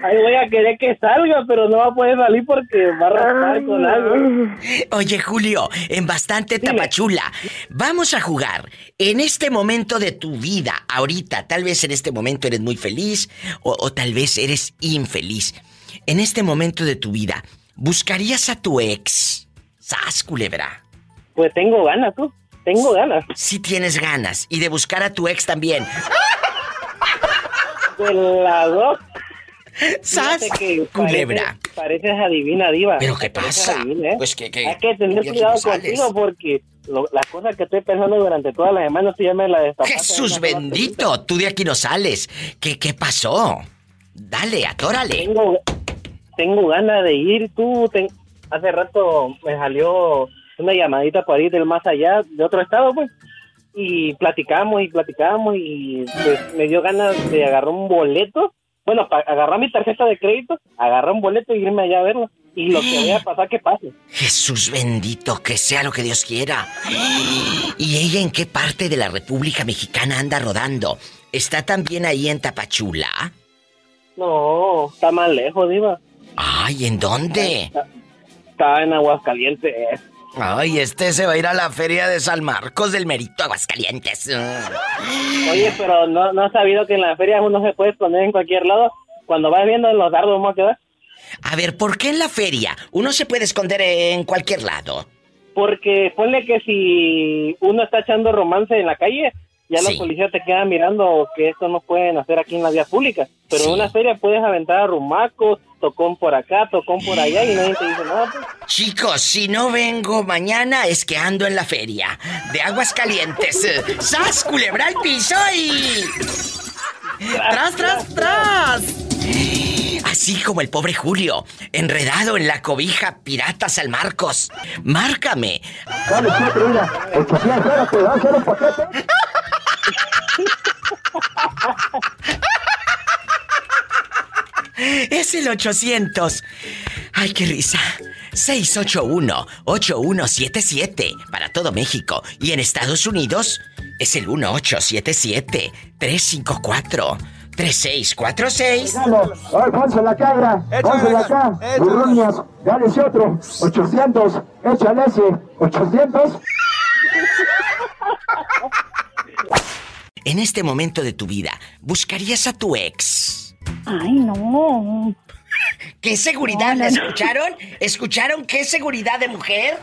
ahí voy a querer que salga, pero no va a poder salir porque va a raspar con algo. Oye, Julio, en bastante tapachula. Vamos a jugar. En este momento de tu vida, ahorita, tal vez en este momento eres muy feliz o, o tal vez eres infeliz. En este momento de tu vida, ¿buscarías a tu ex? ¡Sas, culebra! Pues tengo ganas, tú. Tengo ganas. Si tienes ganas. Y de buscar a tu ex también. Pues las dos. ¡Sas! Que Culebra. Pareces, pareces adivina, diva. ¿Pero qué pasa? adivina, ¿eh? Pues que... que Hay que tener cuidado contigo porque lo- las cosas que estoy pensando durante toda la semana tú ya me. Jesús bendito, tú de aquí no sales. ¿Qué, qué pasó? Dale, atórale. Tengo, tengo ganas de ir, tú. ten- hace rato me salió una llamadita por ahí del más allá, de otro estado, pues. Y platicamos y platicamos y pues, me dio ganas de agarrar un boleto. Bueno, para agarrar mi tarjeta de crédito, agarrar un boleto y irme allá a verlo. Y lo que vaya a pasar, que pase. Jesús bendito, que sea lo que Dios quiera. ¿Y ella en qué parte de la República Mexicana anda rodando? ¿Está también ahí en Tapachula? No, está más lejos, Diva. Ay, ¿en dónde? Está en Aguascalientes. Ay, este se va a ir a la feria de San Marcos del Merito, Aguascalientes. Oye, pero no, no has sabido que en la feria uno se puede esconder en cualquier lado. Cuando vas viendo los dardos, ¿cómo quedar? A ver, ¿por qué en la feria uno se puede esconder en cualquier lado? Porque ponle que si uno está echando romance en la calle, ya Sí. los policías te quedan mirando que esto no pueden hacer aquí en la vía pública. Pero en una feria puedes aventar rumacos, tocón por acá, tocón por allá y nadie te dice nada. pues. Chicos, si no vengo mañana es que ando en la feria de Aguas Calientes. ¡Sas, culebra al piso y... ¡Tras, tras, tras! Así como el pobre Julio, enredado en la cobija pirata San Marcos. Márcame. Dale, siete, mira. 800, te va a hacer un paquete. Es el 800. Ay, qué risa. 681-8177 para todo México. Y en Estados Unidos es el 1877-354-3646. Dale, ay, pónsela acá, mira. Pónsela acá. Burruñas. Dale ese otro. 800. Échale ese. 800. En este momento de tu vida, ¿buscarías a tu ex? Ay, no. ¿Qué seguridad? No, ¿La no. escucharon? ¿Escucharon qué seguridad de mujer?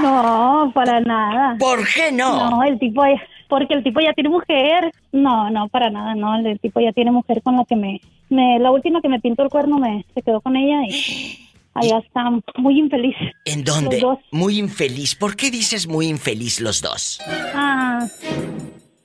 No, para nada. ¿Por qué no? No, el tipo ya- porque el tipo ya tiene mujer. No, no, para nada, no, el tipo ya tiene mujer con la que me, me la última que me pintó el cuerno me se quedó con ella y allá está muy infeliz. ¿En dónde? Los dos. Muy infeliz. ¿Por qué dices muy infeliz los dos? Ah,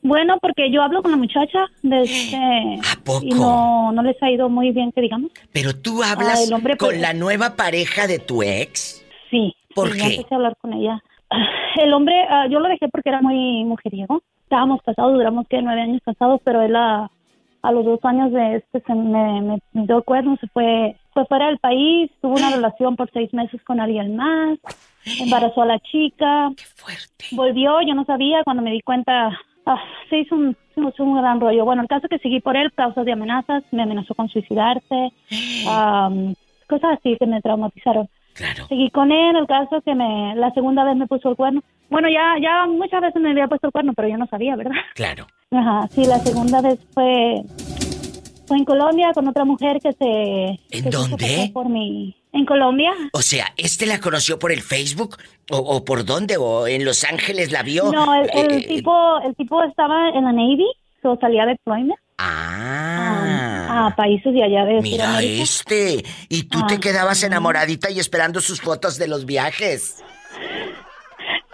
bueno, porque yo hablo con la muchacha desde poco? y no no les ha ido muy bien, que digamos. Pero tú hablas Ah, el hombre, con pues- la nueva pareja de tu ex. Sí. ¿Por sí, qué? empecé a hablar con ella. El hombre, ah, yo lo dejé porque era muy mujeriego. Estábamos casados, duramos que nueve años casados, pero él a, a los dos años de este se me, me dio el cuerno, se fue, fue fuera del país, tuvo una relación por seis meses con alguien más, embarazó a la chica. Volvió, yo no sabía, cuando me di cuenta, ah, se hizo un, un gran rollo. Bueno, el caso que seguí por él, causas de amenazas, me amenazó con suicidarse, am, cosas así que me traumatizaron. Seguí con él, el caso que me, la segunda vez me puso el cuerno. Bueno, ya, ya muchas veces me había puesto el cuerno, pero yo no sabía, ¿verdad? Claro. Ajá, sí, la segunda vez fue, fue en Colombia con otra mujer que se... ¿En que se dónde? pasar Por mi, en Colombia. O sea, ¿este la conoció por el Facebook? ¿O, o por dónde? ¿O en Los Ángeles la vio? No, el, el Eh, tipo, el tipo estaba en la Navy, so salía de deployment Ah. a países de allá de Mira Sudamérica. este. Y tú te quedabas enamoradita y esperando sus fotos de los viajes.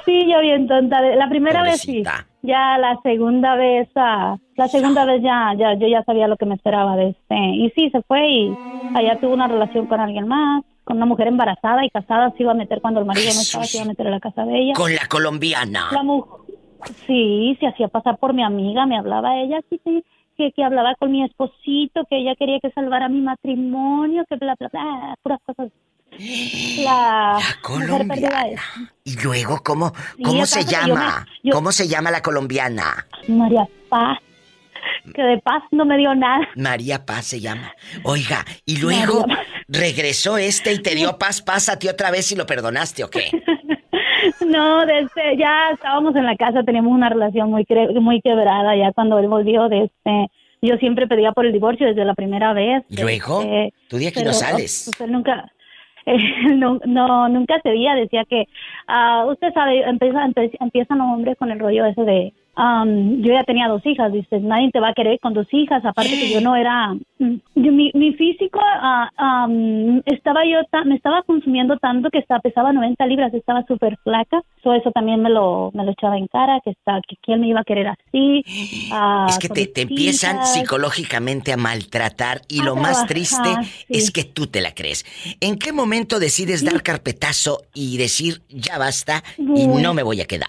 Sí, yo bien tonta. La primera vez sí. Ya la segunda vez, ah, la segunda vez ya, ya, yo ya sabía lo que me esperaba de este. Y sí, se fue y allá tuvo una relación con alguien más, con una mujer embarazada y casada. Se iba a meter cuando el marido no estaba, se iba a meter a la casa de ella. Con la colombiana. La mujer, sí, se hacía pasar por mi amiga, me hablaba ella, sí, sí, que, que hablaba con mi esposito, que ella quería que salvara mi matrimonio, que bla, bla, bla, puras cosas. La, perdida es Y luego, ¿cómo, cómo se que yo me- llama? yo- ¿Cómo se llama la colombiana? María Paz, que de paz no me dio nada. María Paz se llama. Oiga, y luego regresó este y te dio paz, paz a ti otra vez y lo perdonaste, ¿o qué? No, desde ya estábamos en la casa, teníamos una relación muy cre- muy quebrada ya cuando él volvió de este yo siempre pedía por el divorcio desde la primera vez. ¿Y luego? este, Tú de aquí pero, no sales. pues, él nunca no, no nunca cedía, decía que ah, usted sabe, empieza, empe- empiezan los hombres con el rollo ese de am, yo ya tenía dos hijas, dices, nadie te va a querer con dos hijas, aparte que yo no era, mm, yo- mi, mi físico am, estaba yo, ta- me estaba consumiendo tanto que estaba, pesaba 90 libras, estaba súper flaca, todo eso también me lo, me lo echaba en cara, que está, que quién me iba a querer así. ah, Es que te, te empiezan psicológicamente a maltratar y A lo más triste sí. es que tú te la crees. ¿En qué momento decides dar carpetazo y decir ya basta y no me voy a quedar?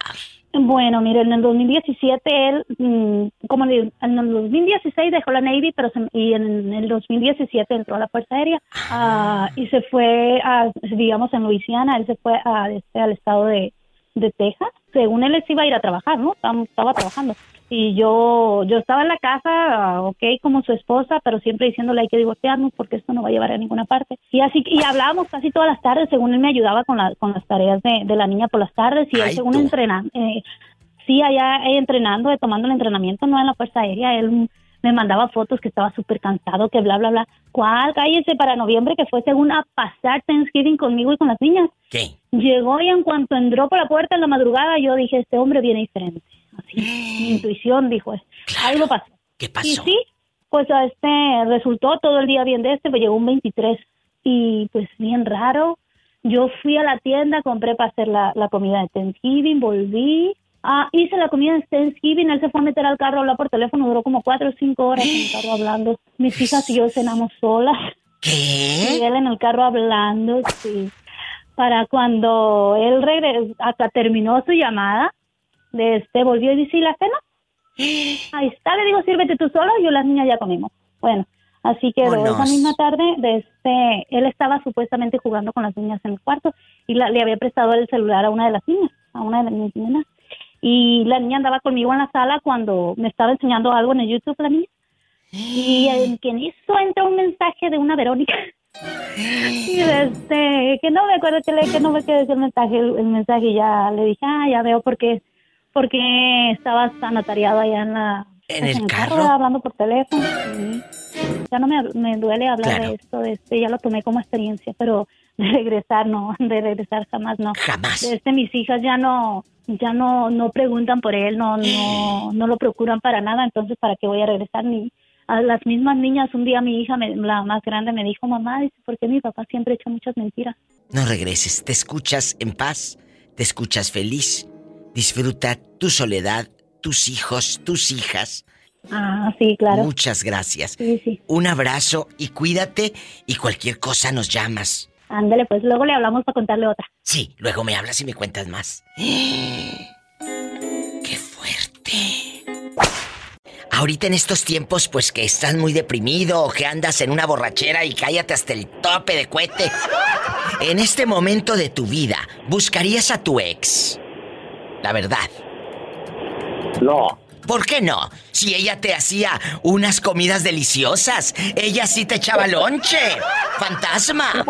Bueno, mire, en el 2017 él, mm, como le- en el 2016 dejó la Navy, pero se- y en el 2017 entró a la Fuerza Aérea ah, y se fue, a, digamos, en Luisiana, él se fue a, este, al estado de, de Texas. Según él, él se iba a ir a trabajar, ¿no? Estaba, estaba trabajando. Y yo yo estaba en la casa, ok, como su esposa, pero siempre diciéndole hay que divorciarnos porque esto no va a llevar a ninguna parte. Y así y hablábamos casi todas las tardes, según él me ayudaba con, la, con las tareas de, de la niña por las tardes y él Ay, según entrenando, eh, sí, allá eh, entrenando, eh, tomando el entrenamiento, no en la Fuerza Aérea, él me mandaba fotos que estaba súper cansado, que bla, bla, bla. ¿Cuál? Cállese para noviembre, que fue según a pasar Thanksgiving conmigo y con las niñas. ¿Qué? Llegó y en cuanto entró por la puerta en la madrugada, yo dije, este hombre viene diferente. Así, mi intuición dijo, algo pasó. ¿Qué pasó? Y sí, pues a este resultó todo el día bien de este, me llegó un 23 y pues bien raro. Yo fui a la tienda, compré para hacer la, la comida de Thanksgiving, volví, ah, hice la comida de Thanksgiving, él se fue a meter al carro a hablar por teléfono, duró como cuatro o cinco horas en el carro hablando. Mis hijas y yo cenamos solas. ¿Qué? Y él en el carro hablando, sí. Para cuando él regresó, hasta terminó su llamada, este, volvió y dice, ¿y la cena? Ahí está, le digo, sírvete tú solo, yo las niñas ya comimos. Bueno, así que esa misma tarde, de este, él estaba supuestamente jugando con las niñas en el cuarto y la- le había prestado el celular a una de las niñas, a una de mis niñas. Y la niña andaba conmigo en la sala cuando me estaba enseñando algo en el YouTube, la niña. Y en que en eso entra un mensaje de una Verónica. Y este, que no me acuerdo que, le, que no me quedé el mensaje, el, el mensaje y ya le dije, ah, ya veo por qué, porque estabas anotariado allá en la... ¿En pues, el carro? ¿verdad? Hablando por teléfono. sí. Ya no me, me duele hablar Claro. de esto, de este, ya lo tomé como experiencia, pero de regresar no, de regresar jamás no. Jamás. Este, mis hijas ya no, ya no, no preguntan por él, no, no, no lo procuran para nada, entonces para qué voy a regresar ni a las mismas niñas. Un día mi hija, me- la más grande, me dijo, mamá, dice, ¿por qué mi papá siempre echa muchas mentiras? No regreses, te escuchas en paz, te escuchas feliz, disfruta tu soledad, tus hijos, tus hijas. Ah, sí, claro. Muchas gracias. Sí, sí. Un abrazo y cuídate y cualquier cosa nos llamas. Ándale, pues luego le hablamos para contarle otra. Sí, luego me hablas y me cuentas más. ¡Qué fuerte! Ahorita en estos tiempos, pues que estás muy deprimido o que andas en una borrachera y cállate hasta el tope de cohete. En este momento de tu vida, ¿buscarías a tu ex? La verdad. No. ¿Por qué no? Si ella te hacía unas comidas deliciosas, ella sí te echaba lonche. Fantasma.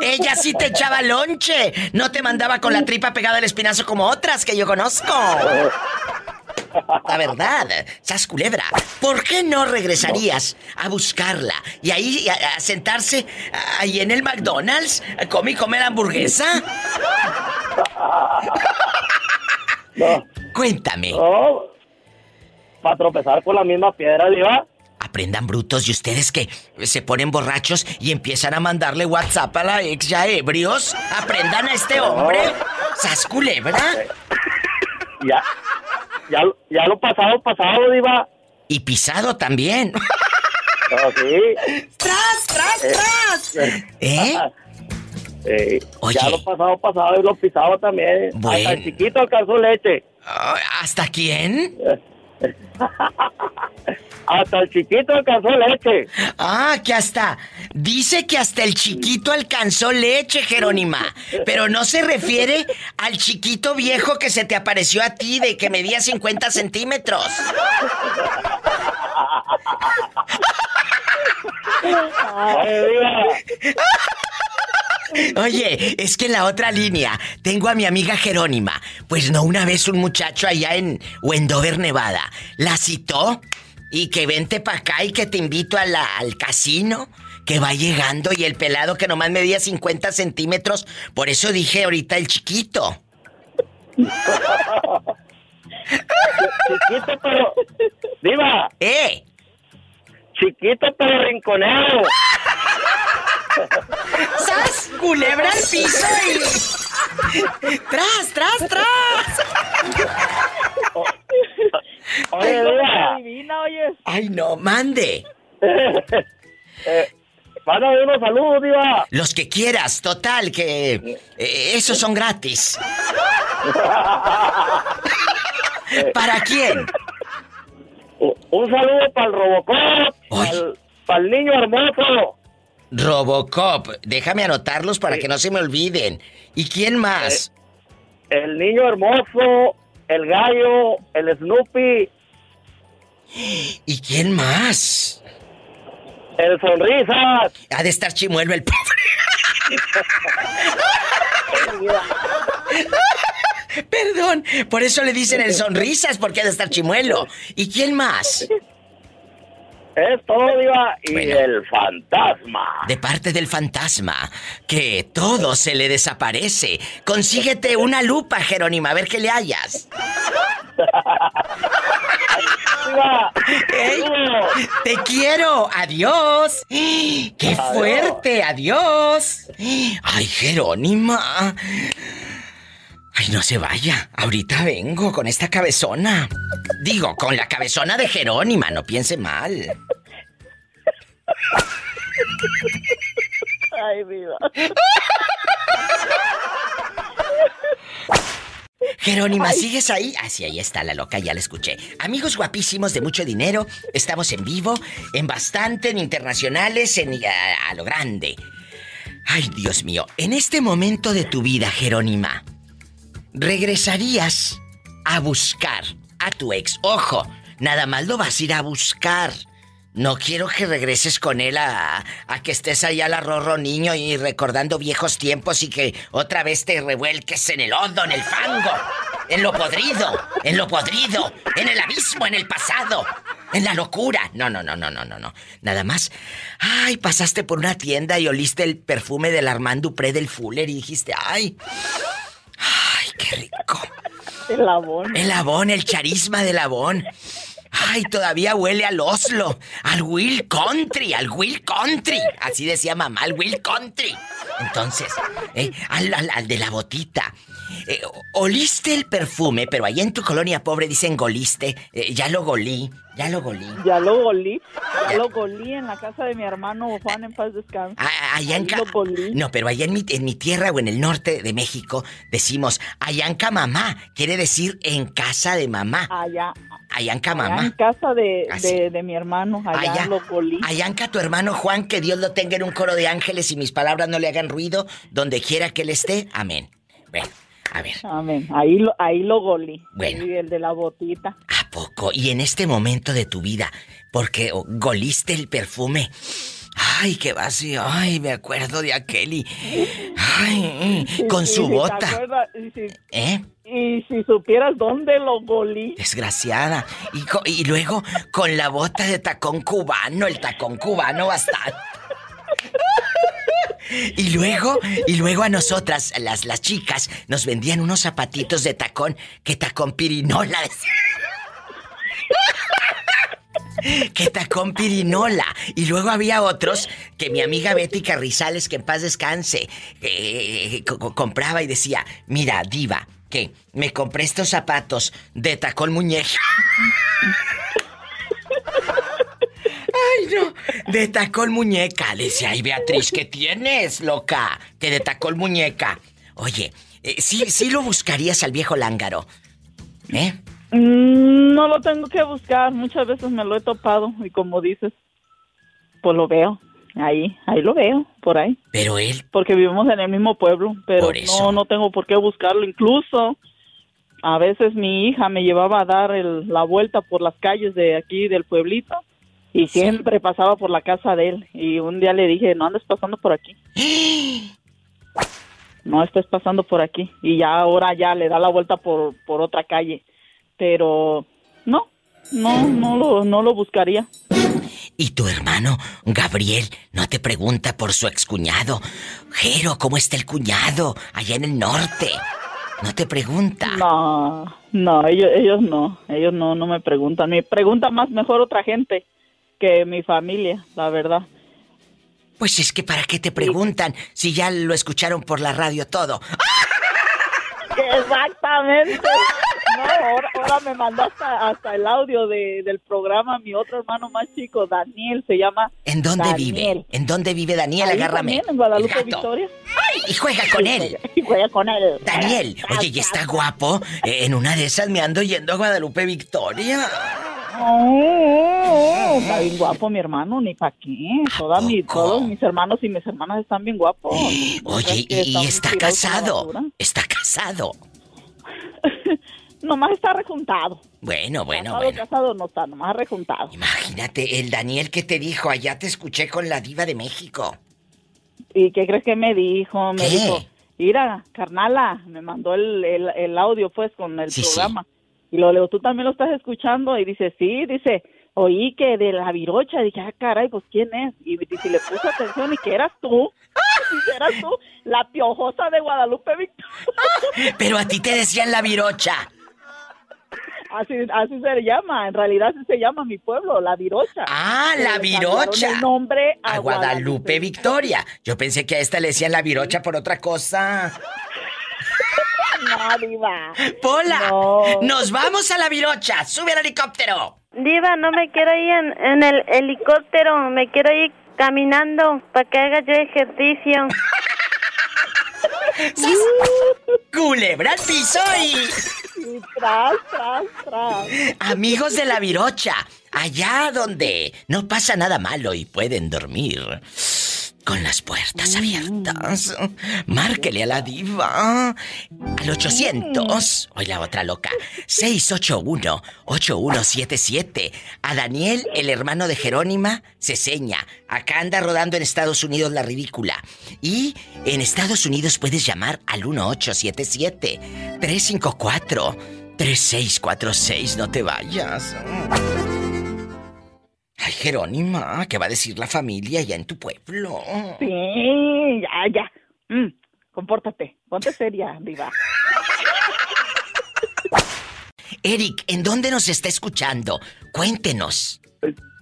Ella sí te echaba lonche. No te mandaba con la tripa pegada al espinazo como otras que yo conozco. La verdad, sas culebra, ¿por qué no regresarías a buscarla y ahí a, a sentarse ahí en el McDonald's, a comer y comer hamburguesa? No. Cuéntame. No. Para tropezar con la misma piedra, Diva. Aprendan brutos y ustedes que se ponen borrachos y empiezan a mandarle WhatsApp a la ex ya ebrios. Aprendan a este hombre. ¿Sas culebra? Ya. Ya, ya lo pasado, pasado, Diva. Y pisado también. No, sí. ¡Tras, tras, tras! ¿Eh? Eh, Ya lo pasado, pasado y lo pisado también. Bueno. Hasta el chiquito alcanzó leche. ¿Hasta quién? Hasta el chiquito alcanzó leche. Ah, que hasta. Dice que hasta el chiquito alcanzó leche, Jerónima. Pero no se refiere al chiquito viejo que se te apareció a ti de que medía 50 centímetros. Oye, es que en la otra línea tengo a mi amiga Jerónima. Pues no, una vez un muchacho allá en Wendover, Nevada, la citó y que vente para acá y que te invito a la- al casino. Que va llegando y el pelado que nomás medía 50 centímetros. Por eso dije ahorita el chiquito. Chiquito, pero. Diva. ¡Eh! Chiquito, pero rinconero. ¡Sas! Culebra al piso y. ¡Tras, tras, tras! Oye. Divina, oye. Ay, no, mande. Eh, mándame unos saludos, Diva. Los que quieras, total, que eh, esos son gratis. ¿Para quién? Un saludo para el Robocop, para el niño hermoso. Robocop, déjame anotarlos para que no se me olviden. ¿Y quién más? El niño hermoso, el gallo, el Snoopy, ¿Y quién más? el Sonrisas. Ha de estar chimuelo el pobre. Perdón, por eso le dicen el sonrisas, porque ha de estar chimuelo. ¿Y quién más? Es todo, Diva. Y el fantasma. De parte del fantasma, que todo se le desaparece. Consíguete una lupa, Jerónima, a ver qué le hayas. Ey, Te quiero, adiós. ¡Qué fuerte, adiós! Ay, Jerónima. Ay, no se vaya. Ahorita vengo con esta cabezona. Digo, con la cabezona de Jerónima, no piense mal. Ay, Diva. Jerónima, ¿sigues ahí? Ah, sí, ahí está la loca, ya la escuché. Amigos guapísimos de mucho dinero, estamos en vivo, en bastante, en internacionales, en a, a lo grande. Ay, Dios mío, en este momento de tu vida, Jerónima, regresarías a buscar a tu ex. Ojo, nada más lo vas a ir a buscar. No quiero que regreses con él a, a que estés ahí al arrorro niño y recordando viejos tiempos y que otra vez te revuelques en el hondo, en el fango, en lo podrido, en lo podrido, en el abismo, en el pasado, en la locura. No, no, no, no, no, no, no. Nada más. Ay, pasaste por una tienda y oliste el perfume del Armand Dupré del Fuller y dijiste, ay, qué rico. El abón. El abón, el charisma del abón. Ay, todavía huele al Oslo, al Will Country, al Will Country. Así decía mamá, al Will Country. Entonces, eh, al, al- al de la botita. Eh, oliste el perfume, pero ahí en tu colonia pobre dicen goliste. Eh, ya lo golí, ya lo golí. Ya lo golí. Ya lo golí en la casa de mi hermano Juan en paz descanse. Ah, Allá en. No, pero allá en mi, en mi tierra o en el norte de México decimos Ayanca mamá. Quiere decir en casa de mamá. Allá, Ayanca allá mamá. en casa de, Así. de, de mi hermano. Allá, Allá. lo golí. Ayanca, tu hermano Juan, que Dios lo tenga en un coro de ángeles y mis palabras no le hagan ruido, donde quiera que él esté. Amén. Bueno, a ver, Amén. Ahí lo, ahí lo golí. Bueno. Sí, el de la botita. poco. Y en este momento de tu vida, porque goliste el perfume. Ay, qué vacío. Ay, me acuerdo de aquel y. Ay, Sí, con sí, su sí, ¿te bota. acuerdas? Y si, ¿Eh? y si supieras dónde lo golí. Desgraciada. Y, y luego con la bota de tacón cubano, el tacón cubano bastante. Y luego, y luego a nosotras, las, las chicas, nos vendían unos zapatitos de tacón, que tacón pirinola. que tacón pirinola. Y luego había otros que mi amiga Betty Carrizales, que en paz descanse, eh, co- co- compraba y decía, mira, diva, que me compré estos zapatos de tacón muñeca. Ay, no, de tacón muñeca. Le decía, ay, Beatriz, ¿qué tienes, loca? Que de tacón muñeca. Oye, eh, sí, sí lo buscarías al viejo lángaro. ¿Eh? Mm, No lo tengo que buscar. Muchas veces me lo he topado. Y como dices, pues lo veo. Ahí, ahí lo veo, por ahí. Pero él, Porque vivimos en el mismo pueblo. Pero no, no tengo por qué buscarlo. Incluso, a veces mi hija me llevaba a dar el- la vuelta por las calles de aquí del pueblito. Y siempre pasaba por la casa de él. Y un día le dije, no andes pasando por aquí. No estés pasando por aquí. Y ya ahora ya le da la vuelta por, por otra calle. Pero no, no, no lo, no lo buscaría. y tu hermano, Gabriel, no te pregunta por su excuñado. Jero, ¿cómo está el cuñado allá en el norte? No te pregunta. No, no, ellos, ellos no, ellos no, no me preguntan. Me pregunta más mejor otra gente que mi familia, la verdad. Pues es que ¿para qué te preguntan si ya lo escucharon por la radio todo? Exactamente. No, ahora, ahora me mandó hasta, hasta el audio de, del programa mi otro hermano más chico, Daniel, se llama. ¿En dónde Daniel. vive? ¿En dónde vive Daniel? Ahí Agárrame. también, en Guadalupe. Victoria. Y juega con él. Y juega con él. Daniel, oye, ¿y está guapo? Eh, En una de esas me ando yendo a Guadalupe Victoria. Oh, está bien guapo mi hermano, ni pa' qué. Toda mi, todos mis hermanos y mis hermanas están bien guapos. Oye, ¿Crees que y, está casado. Está casado. nomás está rejuntado. Bueno, bueno, casado, bueno. casado no está, nomás rejuntado. Imagínate, el Daniel que te dijo, allá te escuché con la diva de México. ¿Y qué crees que me dijo? Me ¿Qué? dijo, mira, carnala, me mandó el, el, el audio pues con el Sí, sí. Y lo leo, ¿tú también lo estás escuchando? Y dice, sí, dice, oí que de la virocha. dije, ah, caray, pues ¿quién es? Y dice, le puse atención y que eras tú. Dice, eras tú, la piojosa de Guadalupe Victoria. Pero a ti te decían la virocha. Así, así se llama, en realidad así se llama mi pueblo, la virocha. Ah, la Le virocha. el nombre a, A Guadalupe Victoria. Yo pensé que a esta le decían la virocha por otra cosa. No, diva. Pola, No. nos vamos a la virocha. Sube al helicóptero. Diva, no me quiero ir en, en el helicóptero, me quiero ir caminando para que haga yo ejercicio. Culebra al piso y... Y tras, tras, tras. Amigos de la virocha, allá donde no pasa nada malo y pueden dormir con las puertas abiertas. Márquele a la diva al 800, hoy la otra loca, 681-8177. A Daniel, el hermano de Jerónima, se seña. Acá anda rodando en Estados Unidos la ridícula. Y en Estados Unidos puedes llamar al 1877-354-3646. No te vayas. Ay, Jerónima, ¿qué va a decir la familia allá en tu pueblo? Sí, ya, ya. Mm, compórtate, ponte seria, diva. Eric, ¿en dónde nos está escuchando? Cuéntenos.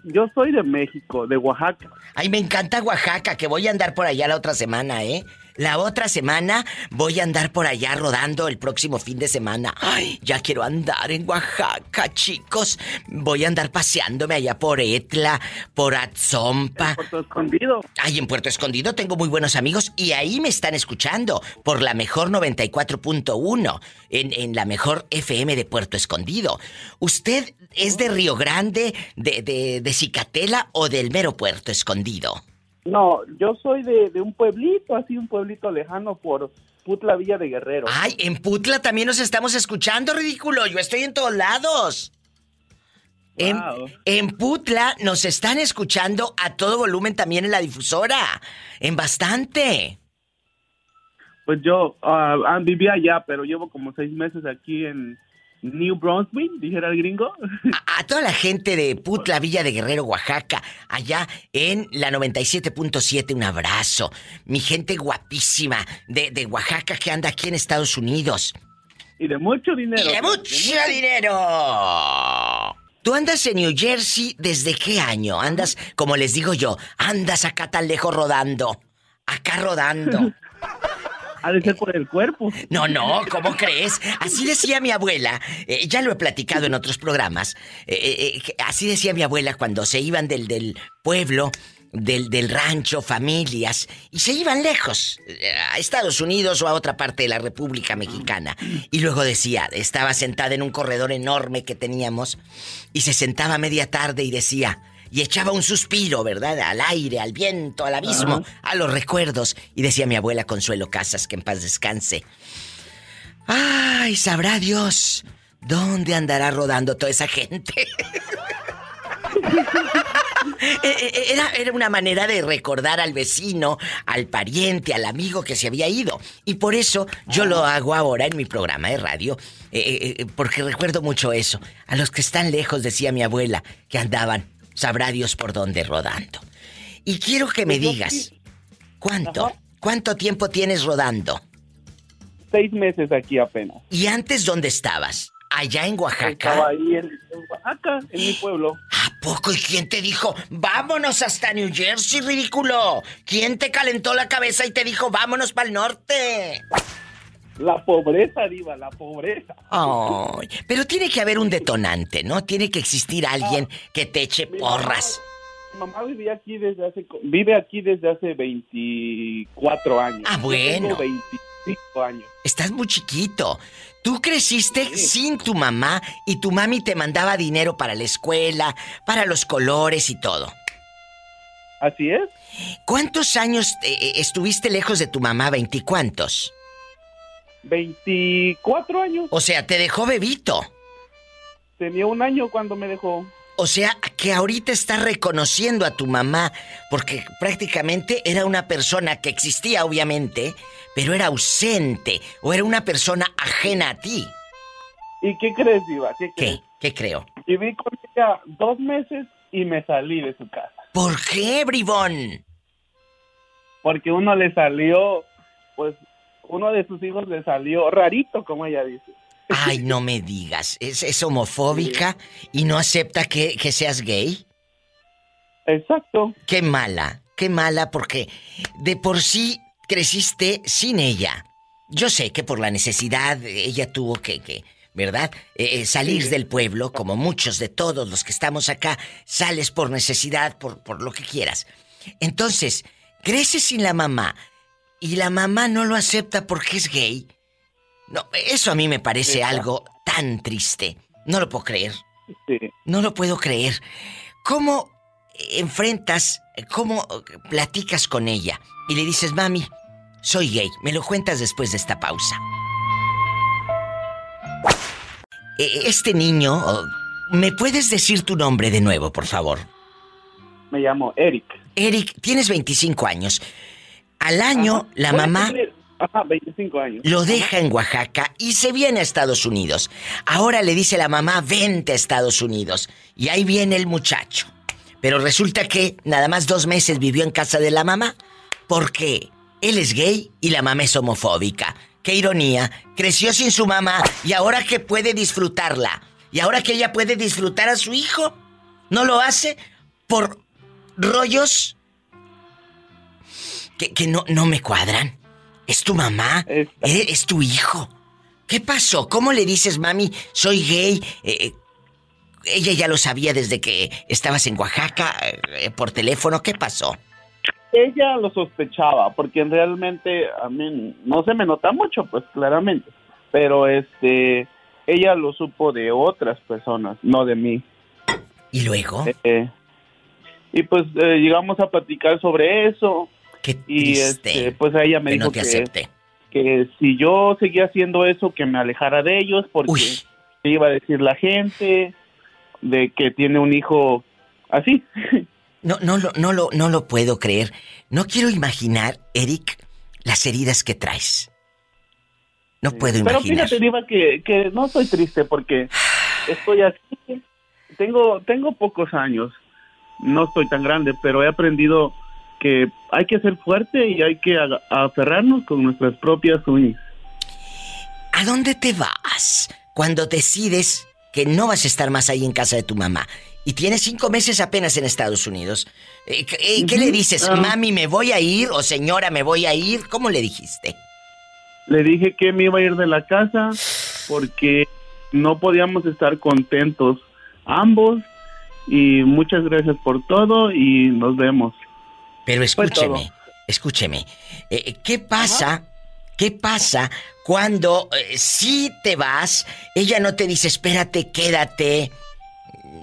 Yo soy de México, de Oaxaca. Ay, me encanta Oaxaca, que voy a andar por allá la otra semana, ¿eh? La otra semana voy a andar por allá rodando el próximo fin de semana. Ay, ya quiero andar en Oaxaca, chicos. Voy a andar paseándome allá por Etla, por Atzompa. Puerto Escondido. Ay, en Puerto Escondido tengo muy buenos amigos y ahí me están escuchando por la mejor 94.1 en, en la mejor FM de Puerto Escondido. ¿Usted es de Río Grande, de, de, de Cicatela o del mero Puerto Escondido? No, yo soy de, de un pueblito, así un pueblito lejano por Putla Villa de Guerrero. Ay, en Putla también nos estamos escuchando, ridículo. Yo estoy en todos lados. En, Wow. en Putla nos están escuchando a todo volumen también en la difusora. En bastante. Pues yo ah, vivía allá, pero llevo como seis meses aquí en New Brunswick, dijera el gringo. A, a toda la gente de Putla, Villa de Guerrero, Oaxaca, allá en la 97.7, un abrazo. Mi gente guapísima de, de Oaxaca que anda aquí en Estados Unidos. Y de mucho dinero. ¡Y de mucho dinero! ¿Tú andas en New Jersey desde qué año? Andas, como les digo yo, andas acá tan lejos rodando. Acá rodando. Ha de ser por el cuerpo. No, no, ¿cómo crees? Así decía mi abuela, eh, ya lo he platicado en otros programas, eh, eh, así decía mi abuela cuando se iban del, del pueblo, del, del rancho, familias, y se iban lejos, a Estados Unidos o a otra parte de la República Mexicana. Y luego decía, estaba sentada en un corredor enorme que teníamos, y se sentaba a media tarde y decía, y echaba un suspiro, ¿verdad? Al aire, al viento, al abismo, a los recuerdos. Y decía mi abuela Consuelo Casas, que en paz descanse. Ay, sabrá Dios dónde andará rodando toda esa gente. Eh, eh, Era, era una manera de recordar al vecino, al pariente, al amigo que se había ido. Y por eso yo lo hago ahora en mi programa de radio, eh, eh, eh, porque recuerdo mucho eso. A los que están lejos, decía mi abuela, que andaban, sabrá Dios por dónde rodando. Y quiero que me Pues digas. ¿cuánto? ¿Cuánto tiempo tienes rodando? Seis meses aquí apenas. ¿Y antes dónde estabas? Allá en Oaxaca. Estaba ahí en, en Oaxaca, en mi pueblo. ¿A poco? ¿Y quién te dijo, vámonos hasta New Jersey, ridículo? ¿Quién te calentó la cabeza y te dijo, vámonos para el norte? La pobreza, Diva, la pobreza. Ay, pero tiene que haber un detonante, ¿no? Tiene que existir alguien que te eche porras. Mi mamá vivía aquí desde hace, vive aquí desde hace 24 años. Ah, Yo bueno. Tengo 25 años. Estás muy chiquito. Tú creciste sin tu mamá y tu mami te mandaba dinero para la escuela, para los colores y todo. Así es. ¿Cuántos años eh, eh, estuviste lejos de tu mamá? ¿Veinticuántos? 24 años. O sea, te dejó bebito. Tenía un año cuando me dejó. O sea, que ahorita estás reconociendo a tu mamá, porque prácticamente era una persona que existía, obviamente, pero era ausente, o era una persona ajena a ti. ¿Y qué crees, Diva? ¿Qué crees? ¿Qué creo? Viví con ella dos meses y me salí de su casa. ¿Por qué, bribón? Porque uno le salió, pues, uno de sus hijos le salió rarito, como ella dice. Ay, no me digas. ¿Es, es homofóbica y no acepta que, que seas gay? Exacto. Qué mala, qué mala, porque de por sí creciste sin ella. Yo sé que por la necesidad ella tuvo que, que ¿verdad? Eh, eh, salir Sí. del pueblo, como muchos de todos los que estamos acá, sales por necesidad, por, por lo que quieras. Entonces, creces sin la mamá y la mamá no lo acepta porque es gay. No, eso a mí me parece algo tan triste. No lo puedo creer. Sí. No lo puedo creer. ¿Cómo enfrentas, cómo platicas con ella y le dices, mami, soy gay? Me lo cuentas después de esta pausa. Eh, Este niño, ¿me puedes decir tu nombre de nuevo, por favor? Me llamo Eric. Eric, tienes 25 años. Al año, la mamá cumplir- Ajá, 25 años. lo deja en Oaxaca y se viene a Estados Unidos. Ahora le dice la mamá, vente a Estados Unidos. Y ahí viene el muchacho. Pero resulta que nada más dos meses vivió en casa de la mamá porque él es gay y la mamá es homofóbica. Qué ironía. Creció sin su mamá y ahora que puede disfrutarla. Y ahora que ella puede disfrutar a su hijo, no lo hace por rollos que, que no, no me cuadran. ¿Es tu mamá? ¿Eh? ¿Es tu hijo? ¿Qué pasó? ¿Cómo le dices, mami, soy gay? Eh, ella ya lo sabía desde que estabas en Oaxaca eh, por teléfono. ¿Qué pasó? Ella lo sospechaba, porque realmente a mí no se me nota mucho, pues claramente. Pero este, ella lo supo de otras personas, no de mí. ¿Y luego? Eh, y pues eh, llegamos a platicar sobre eso. Y triste este, pues ella me que dijo no te que, que si yo seguía haciendo eso, que me alejara de ellos, porque ¿qué iba a decir la gente de que tiene un hijo así. No, no, lo- no, lo, no lo puedo creer. No quiero imaginar, Eric, las heridas que traes. No puedo Pero imaginar. fíjate, Diva, que, que no estoy triste porque estoy aquí. Tengo, tengo pocos años. No estoy tan grande, pero he aprendido que hay que ser fuerte y hay que aferrarnos con nuestras propias uñas. ¿A dónde te vas cuando decides que no vas a estar más ahí en casa de tu mamá? Y tienes cinco meses apenas en Estados Unidos. Eh, ¿Qué, eh, qué le dices? Ah. Mami, me voy a ir o señora, me voy a ir. ¿Cómo le dijiste? Le dije que me iba a ir de la casa porque no podíamos estar contentos ambos. Y muchas gracias por todo y nos vemos. Pero escúcheme, escúcheme. Eh, eh, ¿Qué pasa? ¿Qué pasa cuando eh, si te vas, ella no te dice, espérate, quédate?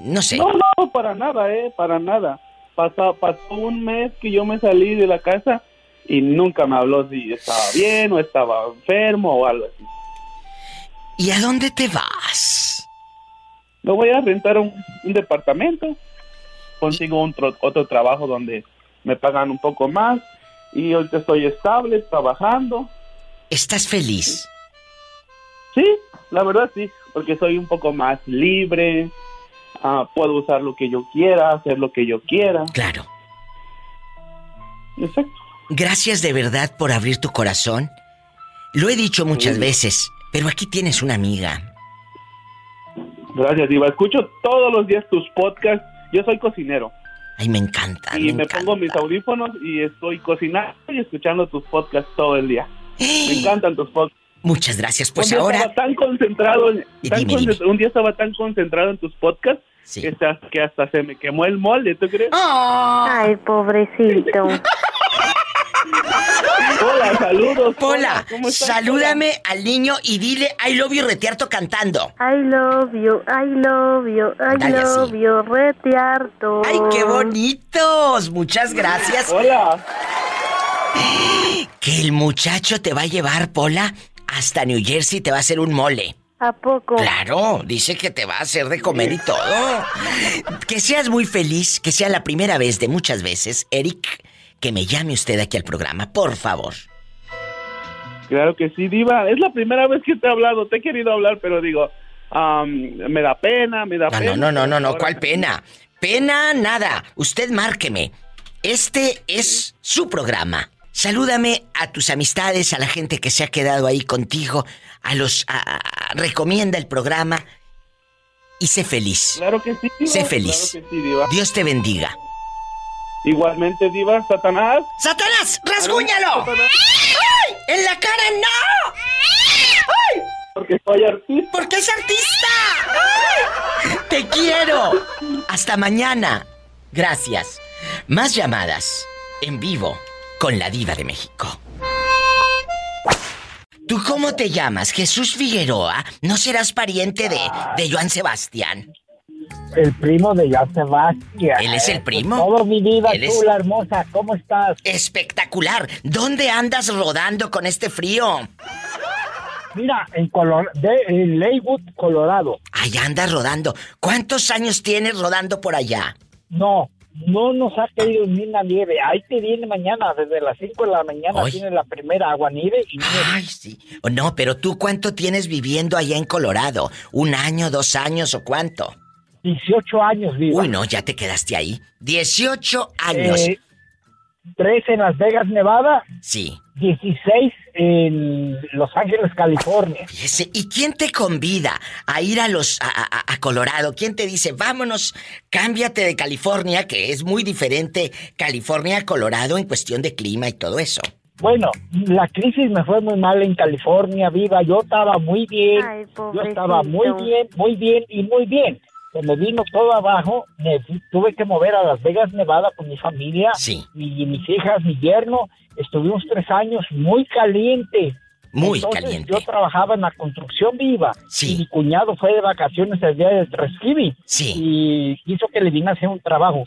No sé. No, no, para nada, eh, para nada. Pasó, pasó un mes que yo me salí de la casa y nunca me habló si estaba bien o estaba enfermo o algo así. ¿Y a dónde te vas? Me voy a rentar un, un departamento. Consigo un tro- otro trabajo donde me pagan un poco más y ahorita estoy estable, trabajando. ¿Estás feliz? Sí, la verdad sí, porque soy un poco más libre. ah, puedo usar lo que yo quiera, hacer lo que yo quiera. Claro. Exacto. Gracias de verdad por abrir tu corazón. Lo he dicho muchas veces, pero aquí tienes una amiga. Gracias, Diva. Escucho todos los días tus podcasts. Yo soy cocinero. Ay, me encanta. y me, pongo mis audífonos y estoy cocinando y escuchando tus podcasts todo el día. Me encantan tus podcasts. Muchas gracias. Pues un día ahora. estaba tan concentrado, en- Y tan dime, un día estaba tan concentrado en tus podcasts que, hasta, que hasta se me quemó el molde, ¿tú crees? Ay, pobrecito. Hola, saludos. Pola, ¿cómo estás, salúdame al niño y dile I love you retiarto cantando. I love you, I love you, I Dale así. love you, retiarto. ¡Ay, qué bonitos! Muchas gracias. Hola. Que el muchacho te va a llevar, Pola, hasta New Jersey te va a hacer un mole. ¿A poco? Claro, dice que te va a hacer de comer y todo. Que seas muy feliz, que sea la primera vez de muchas veces, Eric, que me llame usted aquí al programa, por favor. Claro que sí, Diva. Es la primera vez que te he hablado. Te he querido hablar, pero digo, me da pena, me da No, pena. no, no, no, no, no, ¿cuál pena? Pena nada. Usted márqueme. Este es su programa. Salúdame a tus amistades, a la gente que se ha quedado ahí contigo, a los a- a- recomienda el programa y sé feliz. Claro que sí, Diva. Sé feliz. Claro que sí, Diva. Dios te bendiga. Igualmente, Diva, Satanás. ¡Satanás, rasguñalo! ¡Ay! ¡En la cara no! ¡Ay! Porque soy artista. ¡Porque es artista! ¡Ay! ¡Te quiero! Hasta mañana. Gracias. Más llamadas en vivo con la diva de México. ¿Tú cómo te llamas? Jesús Figueroa. ¿No serás pariente de, de Joan Sebastián? El primo de Joan Sebastián. ¿Él es el primo? Todo mi vida, Él tú, es- la hermosa, ¿cómo estás? Espectacular. ¿Dónde andas rodando con este frío? Mira, en, Color de, en Leywood, Colorado. Allá andas rodando. ¿Cuántos años tienes rodando por allá? No, no nos ha caído ni una nieve. Ahí te viene mañana, desde las 5 de la mañana Ay. tiene la primera agua nieve y nieve. Ay, sí. O No, pero tú cuánto tienes viviendo allá en Colorado? ¿Un año, dos años o cuánto? 18 años vivo. Uy, no, ya te quedaste ahí. 18 años. Eh, tres en Las Vegas, Nevada. Sí. 16 en Los Ángeles, California. Fíjese, ¿y quién te convida a ir a los a, a- a Colorado? ¿Quién te dice, vámonos, cámbiate de California, que es muy diferente California a Colorado en cuestión de clima y todo eso? Bueno, la crisis me fue muy mal en California, viva. Yo estaba muy bien. Ay, Yo estaba muy bien, muy bien y muy bien. Cuando vino todo abajo, me tuve que mover a Las Vegas, Nevada con mi familia. Sí. Y mis hijas, mi yerno. Estuvimos tres años muy caliente. Muy Entonces, caliente. Yo trabajaba en la construcción viva. Sí. Y mi cuñado fue de vacaciones el día del Thanksgiving. Sí. Y quiso que le vine a hacer un trabajo.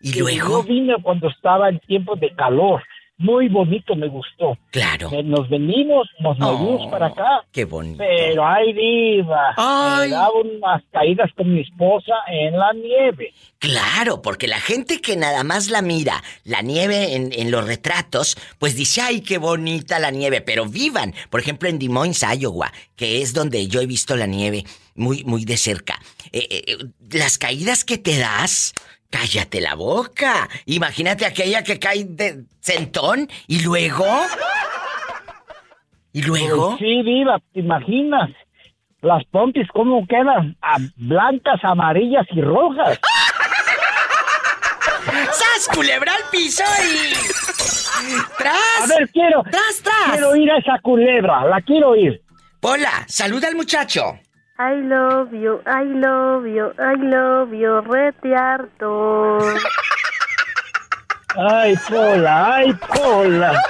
¿Y Yo luego? vine cuando estaba en tiempos de calor. Muy bonito, me gustó. Claro. Eh, Nos venimos, nos movimos Oh, para acá. Qué bonito. Pero ay, diva. Ay. Me daba unas caídas con mi esposa en la nieve. Claro, porque la gente que nada más la mira, la nieve en, en los retratos, pues dice, ay, qué bonita la nieve, pero vivan. Por ejemplo, en Des Moines, Iowa, que es donde yo he visto la nieve muy, muy de cerca. Eh, eh, las caídas que te das, cállate la boca. Imagínate aquella que cae de centón y luego... ¿Y luego? Pues sí, diva, ¿te imaginas? Las pompis, ¿cómo quedan? Ah, blancas, amarillas y rojas. ¡Sas, culebra al piso y... ¡Tras! A ver, quiero. ¡Tras, tras! Quiero ir a esa culebra, la quiero ir. Hola, saluda al muchacho. I love you, I love you, I love you, rete harto. Ay, Pola, ay, Pola.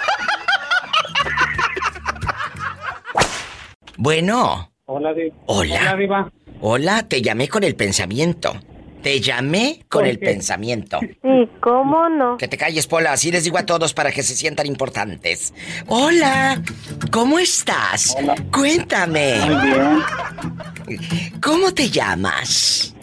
Bueno. Hola, Diva. Hola. Hola, Diva. Hola, te llamé con el pensamiento. Te llamé con ¿Por el pensamiento. ¿Y cómo no? Que te calles, Pola, así les digo a todos para que se sientan importantes. Hola, ¿cómo estás? Cuéntame. Muy bien. ¿Cómo te llamas?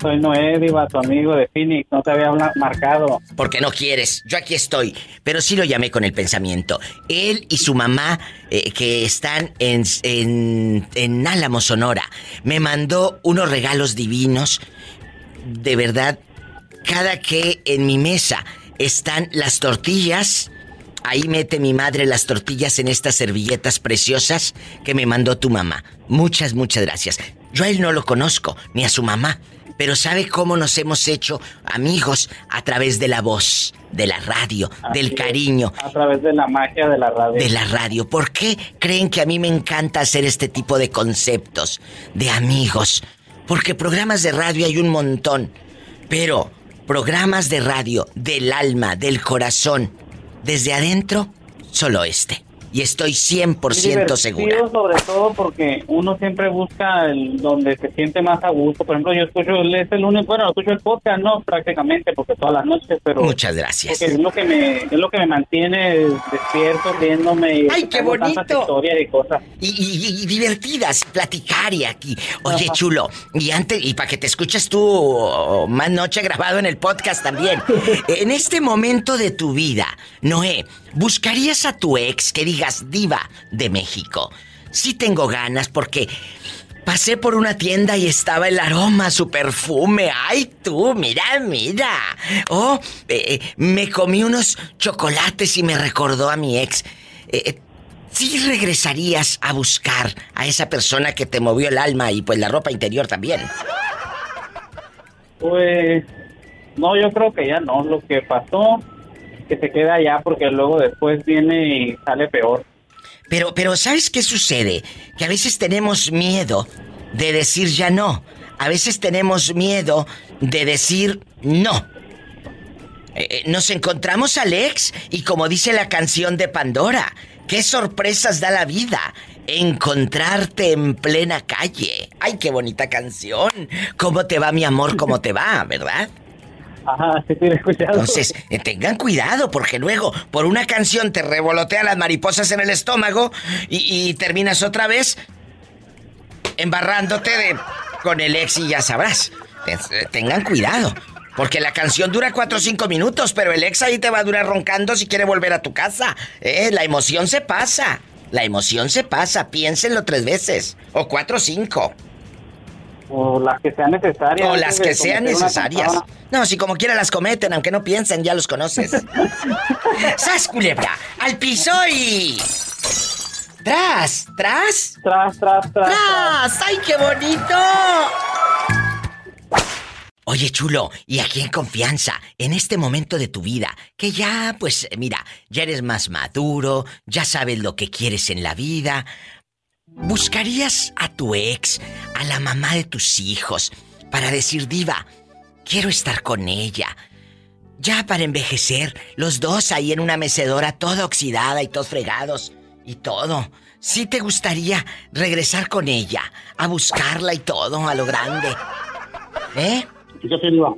Soy Noé, Diva, tu amigo de Phoenix. No te había marcado. Porque no quieres, yo aquí estoy. Pero sí lo llamé con el pensamiento. Él y su mamá, eh, que están en, en, en Álamo, Sonora, me mandó unos regalos divinos. De verdad, cada que en mi mesa están las tortillas, ahí mete mi madre las tortillas en estas servilletas preciosas que me mandó tu mamá. Muchas, muchas gracias. Yo a él no lo conozco, ni a su mamá, pero sabe cómo nos hemos hecho amigos a través de la voz, de la radio, del es, cariño, A través de la magia de la radio. de la radio. ¿Por qué creen que a mí me encanta hacer este tipo de conceptos de amigos? Porque programas de radio hay un montón, pero programas de radio del alma, del corazón, desde adentro, solo este. Y estoy 100% divertido, segura. sobre todo porque uno siempre busca el donde se siente más a gusto. Por ejemplo, yo escucho, es el único, bueno, escucho el podcast, no prácticamente, porque todas las noches, pero... Muchas gracias. porque es lo que me, es lo que me mantiene despierto, riéndome. ¡Ay, qué bonito! y cosas. Y, y- y divertidas, platicar y aquí. Oye, Ajá. chulo, y antes, y para que te escuches tú más noche grabado en el podcast también. en este momento de tu vida, Noé, ¿buscarías a tu ex que digas diva de México? Sí tengo ganas porque pasé por una tienda y estaba el aroma, su perfume. ¡Ay, tú! Mira, mira. Oh, eh, eh, me comí unos chocolates y me recordó a mi ex. Eh, eh, ¿Sí regresarías a buscar a esa persona que te movió el alma y pues la ropa interior también? Pues, no, yo creo que ya no. Lo que pasó, que se queda allá porque luego después viene y sale peor. Pero, pero ¿sabes qué sucede? Que a veces tenemos miedo de decir ya no. A veces tenemos miedo de decir no. Eh, eh, nos encontramos al ex y como dice la canción de Pandora, qué sorpresas da la vida encontrarte en plena calle. Ay, qué bonita canción. ¿Cómo te va mi amor? ¿Cómo te va? ¿Verdad? Ajá. Entonces, eh, tengan cuidado porque luego por una canción te revolotean las mariposas en el estómago y, terminas otra vez embarrándote de con el ex y ya sabrás. Eh, Tengan cuidado. Porque la canción dura 4 o 5 minutos, pero el ex ahí te va a durar roncando si quiere volver a tu casa. Eh, la emoción se pasa. La emoción se pasa. Piénsenlo tres veces. O cuatro o cinco. O las que sean necesarias. O las que sean necesarias. No, si como quiera las cometen, aunque no piensen, ya los conoces. ¡Sas, culebra! ¡Al piso y... ¡Tras! ¿Tras? Tras, tras, tras. ¡Tras! ¡Ay, qué bonito! Oye, chulo, y aquí en confianza, en este momento de tu vida, que ya, pues, mira, ya eres más maduro, ya sabes lo que quieres en la vida, ¿buscarías a tu ex, a la mamá de tus hijos, para decir, diva, quiero estar con ella? Ya para envejecer, los dos ahí en una mecedora toda oxidada y todos fregados y todo. ¿Sí te gustaría regresar con ella, a buscarla y todo, a lo grande? ¿Eh? Fíjate, Diva,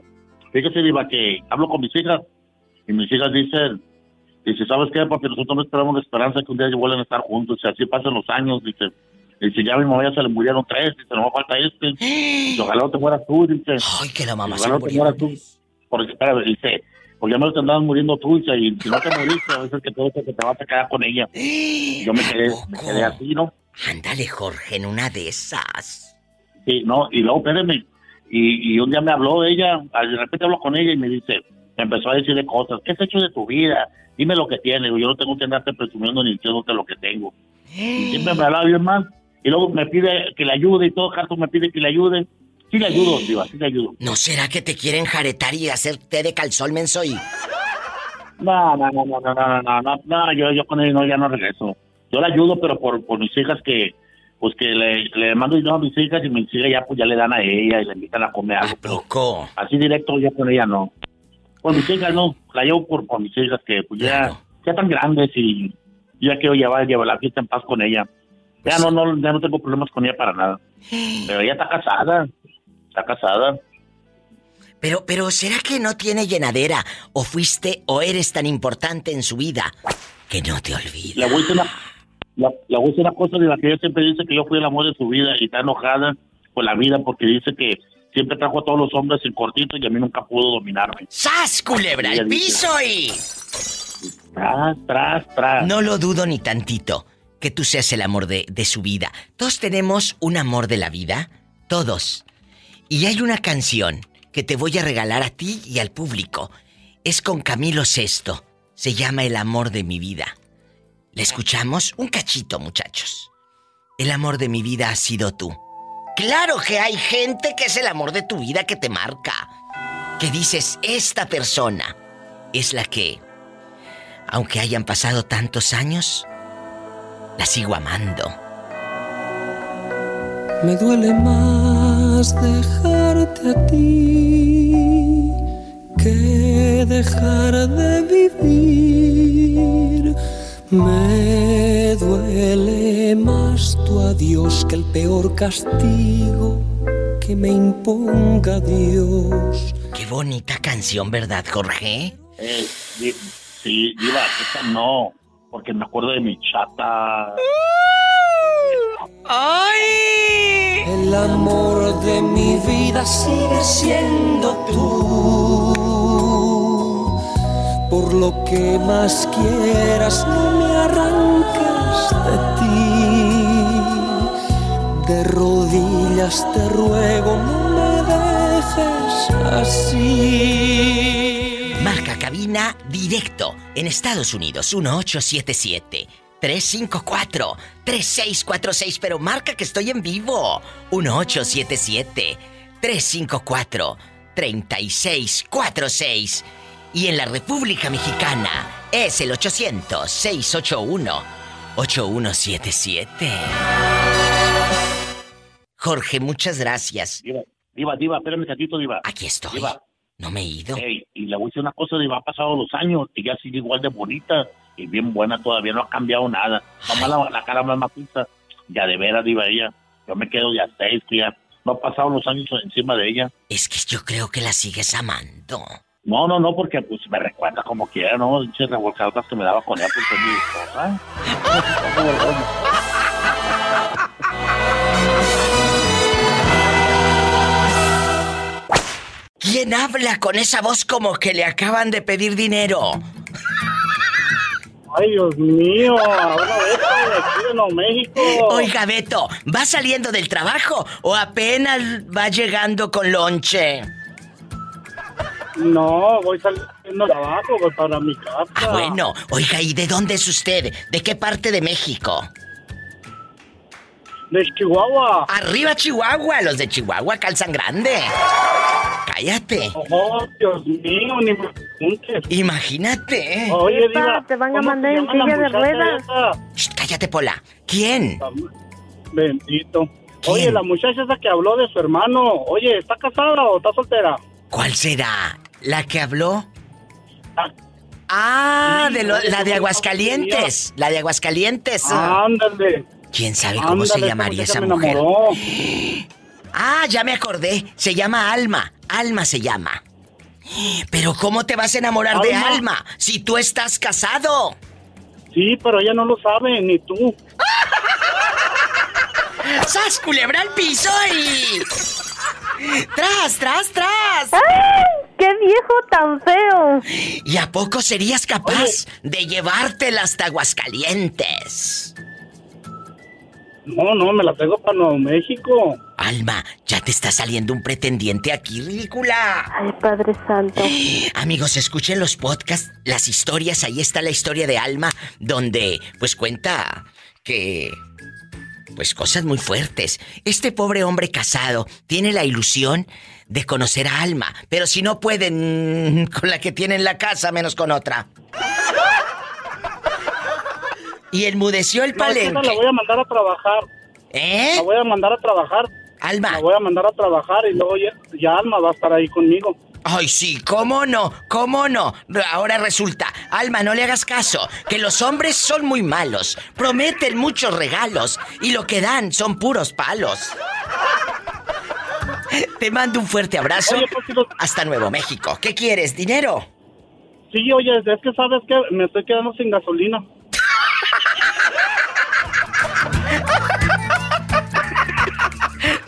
fíjate, Diva, que hablo con mis hijas y mis hijas dicen, dice, ¿sabes qué, papi? Nosotros no esperamos la esperanza que un día vuelvan a estar juntos, y así pasan los años, dice. Dice, ya a mi mamá ya se le murieron tres, dice, no me falta este. Dice, ojalá no te mueras tú, dice. Ay, que la mamá Ojalá no te mueras tú. Porque, espera, dice, porque ya me te andabas muriendo tú, dice, y si no te moriste, a veces que todo que te vas a quedar con ella. Yo me quedé, me quedé así, ¿no? Ándale, Jorge, en una de esas. Sí, no, y luego, espérenme, y, y un día me habló ella, de repente hablo con ella y me dice, me empezó a decirle cosas, ¿qué has hecho de tu vida? Dime lo que tienes, yo no tengo que andarte presumiendo ni diciéndote lo que tengo. Y siempre me hablaba bien mal, y luego me pide que le ayude y todo, Carlos me pide que le ayude. Sí le ayudo, diva, sí le ayudo. ¿No será que te quieren jaretar y hacer té de calzón menso y... No, no, no, no, no, no, no, no, no, yo, yo con él no, ya no regreso. Yo le ayudo, pero por, por mis hijas que, pues que le, le mando dinero a mis hijas y mis hijas ya, pues ya le dan a ella y le invitan a comer algo. pero Así directo ya con ella no. Con mis hijas no, la llevo por, por mis hijas que pues ya, ya están grandes y ya quiero llevar, llevar la fiesta en paz con ella. Ya no, no, ya no tengo problemas con ella para nada. Pero ella está casada, está casada. Pero, pero, ¿será que no tiene llenadera? ¿O fuiste o eres tan importante en su vida que no te olvides? Le voy una, la, le voy a decir una cosa de la que ella siempre dice que yo fui el amor de su vida y está enojada por la vida porque dice que siempre trajo a todos los hombres en cortito y a mí nunca pudo dominarme. ¡Sas, culebra, dice, piso y... Tras, tras, tras. No lo dudo ni tantito que tú seas el amor de, de su vida. Todos tenemos un amor de la vida, todos. Y hay una canción que te voy a regalar a ti y al público. Es con Camilo Sesto. Se llama El amor de mi vida. ¿Le escuchamos? Un cachito, muchachos. El amor de mi vida ha sido tú. Claro que hay gente que es el amor de tu vida que te marca. Que dices, esta persona es la que, aunque hayan pasado tantos años, la sigo amando. Me duele más dejarte a ti que dejar de vivir. Me más tu adiós que el peor castigo que me imponga Dios. Qué bonita canción, ¿verdad, Jorge? Eh, di- sí, Diva, esa no, porque me acuerdo de mi chata. ¡Ay! El amor de mi vida sigue siendo tú. Por lo que más quieras, no me arranques de ti. De rodillas te ruego, no me dejes así. Marca cabina directo en Estados Unidos 1877 354 3646, pero marca que estoy en vivo 1877 354 3646 y en la República Mexicana es el 800 681 8177. Jorge, muchas gracias. Diva, Diva, Diva, espérame tantito, Diva. Aquí estoy. Diva. No me he ido. Ey, y le voy a decir una cosa, Diva, ha pasado los años y ya sigue igual de bonita y bien buena todavía, no ha cambiado nada. Nomás la, la cara más maciza. Ya de veras, Diva, ella. Yo me quedo ya seis, que ya no ha pasado los años encima de ella. Es que yo creo que la sigues amando. No, no, no, porque pues me recuerda como quiera, ¿no? Dice revolcadotas que me daba con ella, pues es mi esposa. ¿Quién habla con esa voz como que le acaban de pedir dinero? Ay, Dios mío, ahora esto de México. Oiga, Beto, ¿va saliendo del trabajo o apenas va llegando con lonche? No, voy saliendo del trabajo, voy para mi casa. Ah, bueno. Oiga, ¿y de dónde es usted? ¿De qué parte de México? De Chihuahua. Arriba Chihuahua, los de Chihuahua calzan grande. Cállate. Oh, Dios mío, ni me preguntes. Imagínate. Oye, Epa, Diva, te van a ¿cómo mandar en silla de ruedas. Shh, cállate, Pola. ¿Quién? Bendito. Oye, la muchacha esa que habló de su hermano, oye, ¿está casada o está soltera? ¿Cuál será? ¿La que habló? Ah, de lo- la de Aguascalientes. La de Aguascalientes. Ándale. ¿Quién sabe cómo se llamaría esa mujer? Ah, ya me acordé. Se llama Alma. Alma se llama. Pero ¿cómo te vas a enamorar de Alma. Alma si tú estás casado? Sí, pero ella no lo sabe, ni tú. ¡Sas, culebra al piso y... ¡Tras, tras, tras! ¡Ay! ¡Qué viejo tan feo! ¿Y a poco serías capaz de llevártela hasta Aguascalientes? No, no, me la traigo para Nuevo México. Alma, ya te está saliendo un pretendiente aquí, ridícula. Ay, Padre Santo. Amigos, escuchen los podcasts, las historias, ahí está la historia de Alma, donde pues cuenta que pues cosas muy fuertes. Este pobre hombre casado tiene la ilusión de conocer a Alma, pero si no pueden con la que tiene en la casa, menos con otra. Y enmudeció el No, palenque. la voy a mandar a trabajar. ¿Eh? La voy a mandar a trabajar. Alma. La voy a mandar a trabajar y luego ya, ya Alma va a estar ahí conmigo. Ay, sí, ¿cómo no? ¿Cómo no? Ahora resulta, Alma, no le hagas caso, que los hombres son muy malos, prometen muchos regalos y lo que dan son puros palos. Te mando un fuerte abrazo hasta Nuevo México. ¿Qué quieres? ¿Dinero? Sí, oye, es que sabes que me estoy quedando sin gasolina.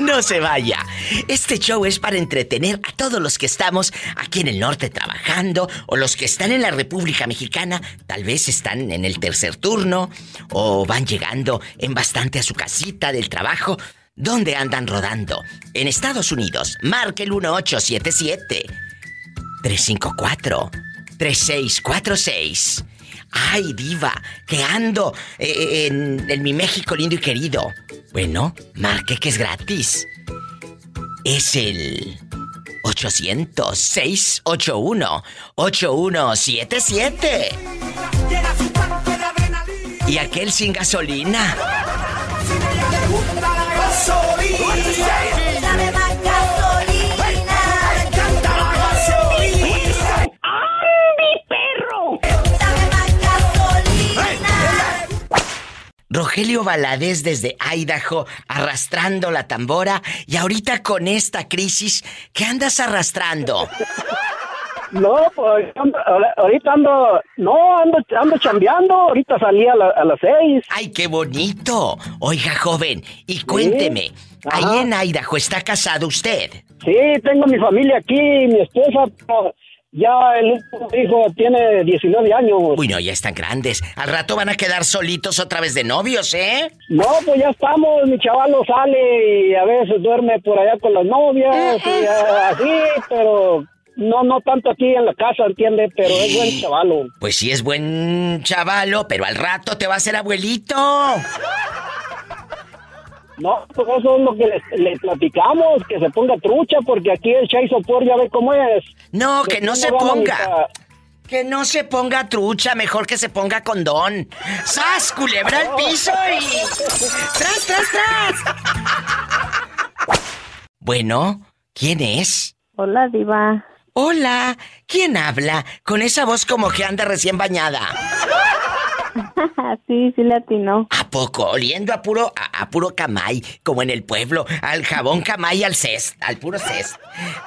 No se vaya. Este show es para entretener a todos los que estamos aquí en el norte trabajando o los que están en la República Mexicana, tal vez están en el tercer turno o van llegando en bastante a su casita del trabajo. ¿Dónde andan rodando? En Estados Unidos, marque el 1877 354 3646. Ay, diva, que ando eh, en, en mi México lindo y querido. Bueno, marque que es gratis. Es el 800-681-8177. Y aquel sin gasolina. Rogelio Valadez desde Idaho arrastrando la tambora y ahorita con esta crisis, ¿qué andas arrastrando? No, pues ahorita ando, no, ando, ando chambeando, ahorita salí a, la- a las seis. ¡Ay, qué bonito! Oiga, joven, y cuénteme, ahí en Idaho está casado usted. Sí, tengo mi familia aquí, mi esposa, pero ya el último hijo tiene 19 años. Uy, no, ya están grandes. Al rato van a quedar solitos otra vez de novios, ¿eh? No, pues ya estamos, mi chavalo sale y a veces duerme por allá con las novias y ah, así, pero no, no tanto aquí en la casa, ¿entiende? Pero es buen chavalo. Pues sí es buen chavalo, pero al rato te va a ser abuelito. No, pues eso es lo que le, le platicamos, que se ponga trucha, porque aquí el Chai Sopor ya ve cómo es. No, que no se ponga. Que no se ponga trucha, mejor que se ponga condón. ¡Sas, culebra al piso y... ¡Tras, tras, tras! Bueno, ¿quién es? Hola, Diva. Hola, ¿quién habla? Con esa voz como que anda recién bañada. sí, sí le atinó. ¿A poco? Oliendo a puro, a, a puro camay, como en el pueblo, al jabón camay al cest, al puro cest.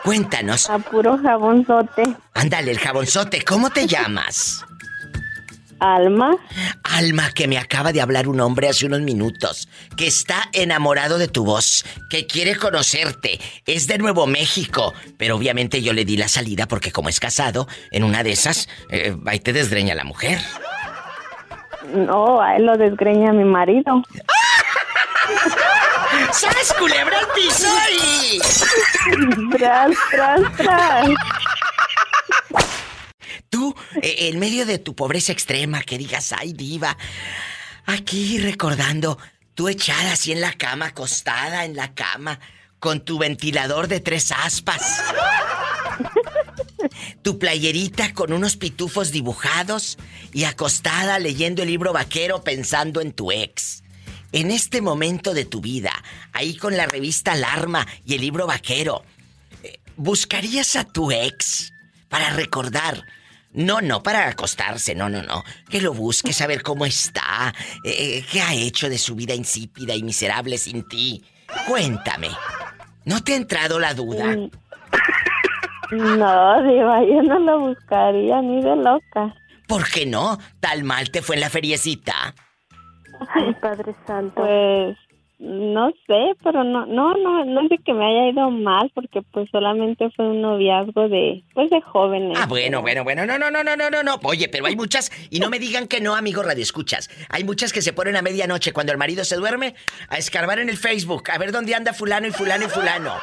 Cuéntanos. A puro jabonzote. Ándale, el jabonzote, ¿cómo te llamas? Alma. Alma, que me acaba de hablar un hombre hace unos minutos, que está enamorado de tu voz, que quiere conocerte, es de Nuevo México, pero obviamente yo le di la salida porque como es casado, en una de esas, eh, y te desgreña la mujer. No, a él lo desgreña mi marido. ¡Sas, culebra al piso y... Tras, tras, tras. Tú, eh, en medio de tu pobreza extrema, que digas, ay, diva, aquí recordando, tú echada así en la cama, acostada en la cama, con tu ventilador de tres aspas. Tu playerita con unos pitufos dibujados y acostada leyendo el libro vaquero pensando en tu ex. En este momento de tu vida, ahí con la revista Alarma y el libro vaquero, eh, ¿buscarías a tu ex para recordar? No, no, para acostarse, no, no, no. Que lo busque, saber cómo está, eh, qué ha hecho de su vida insípida y miserable sin ti. Cuéntame. ¿No te ha entrado la duda? No, Diva, yo no lo buscaría ni de loca. ¿Por qué no? ¿Tal mal te fue en la feriecita? Ay, Padre Santo. Pues no sé, pero no, no, no, no es de que me haya ido mal, porque pues solamente fue un noviazgo de, pues de jóvenes. Ah, bueno, bueno, bueno, no, no, no, no, no, no, no. Oye, pero hay muchas, y no me digan que no, amigo Radio Escuchas. Hay muchas que se ponen a medianoche cuando el marido se duerme a escarbar en el Facebook, a ver dónde anda fulano y fulano y fulano.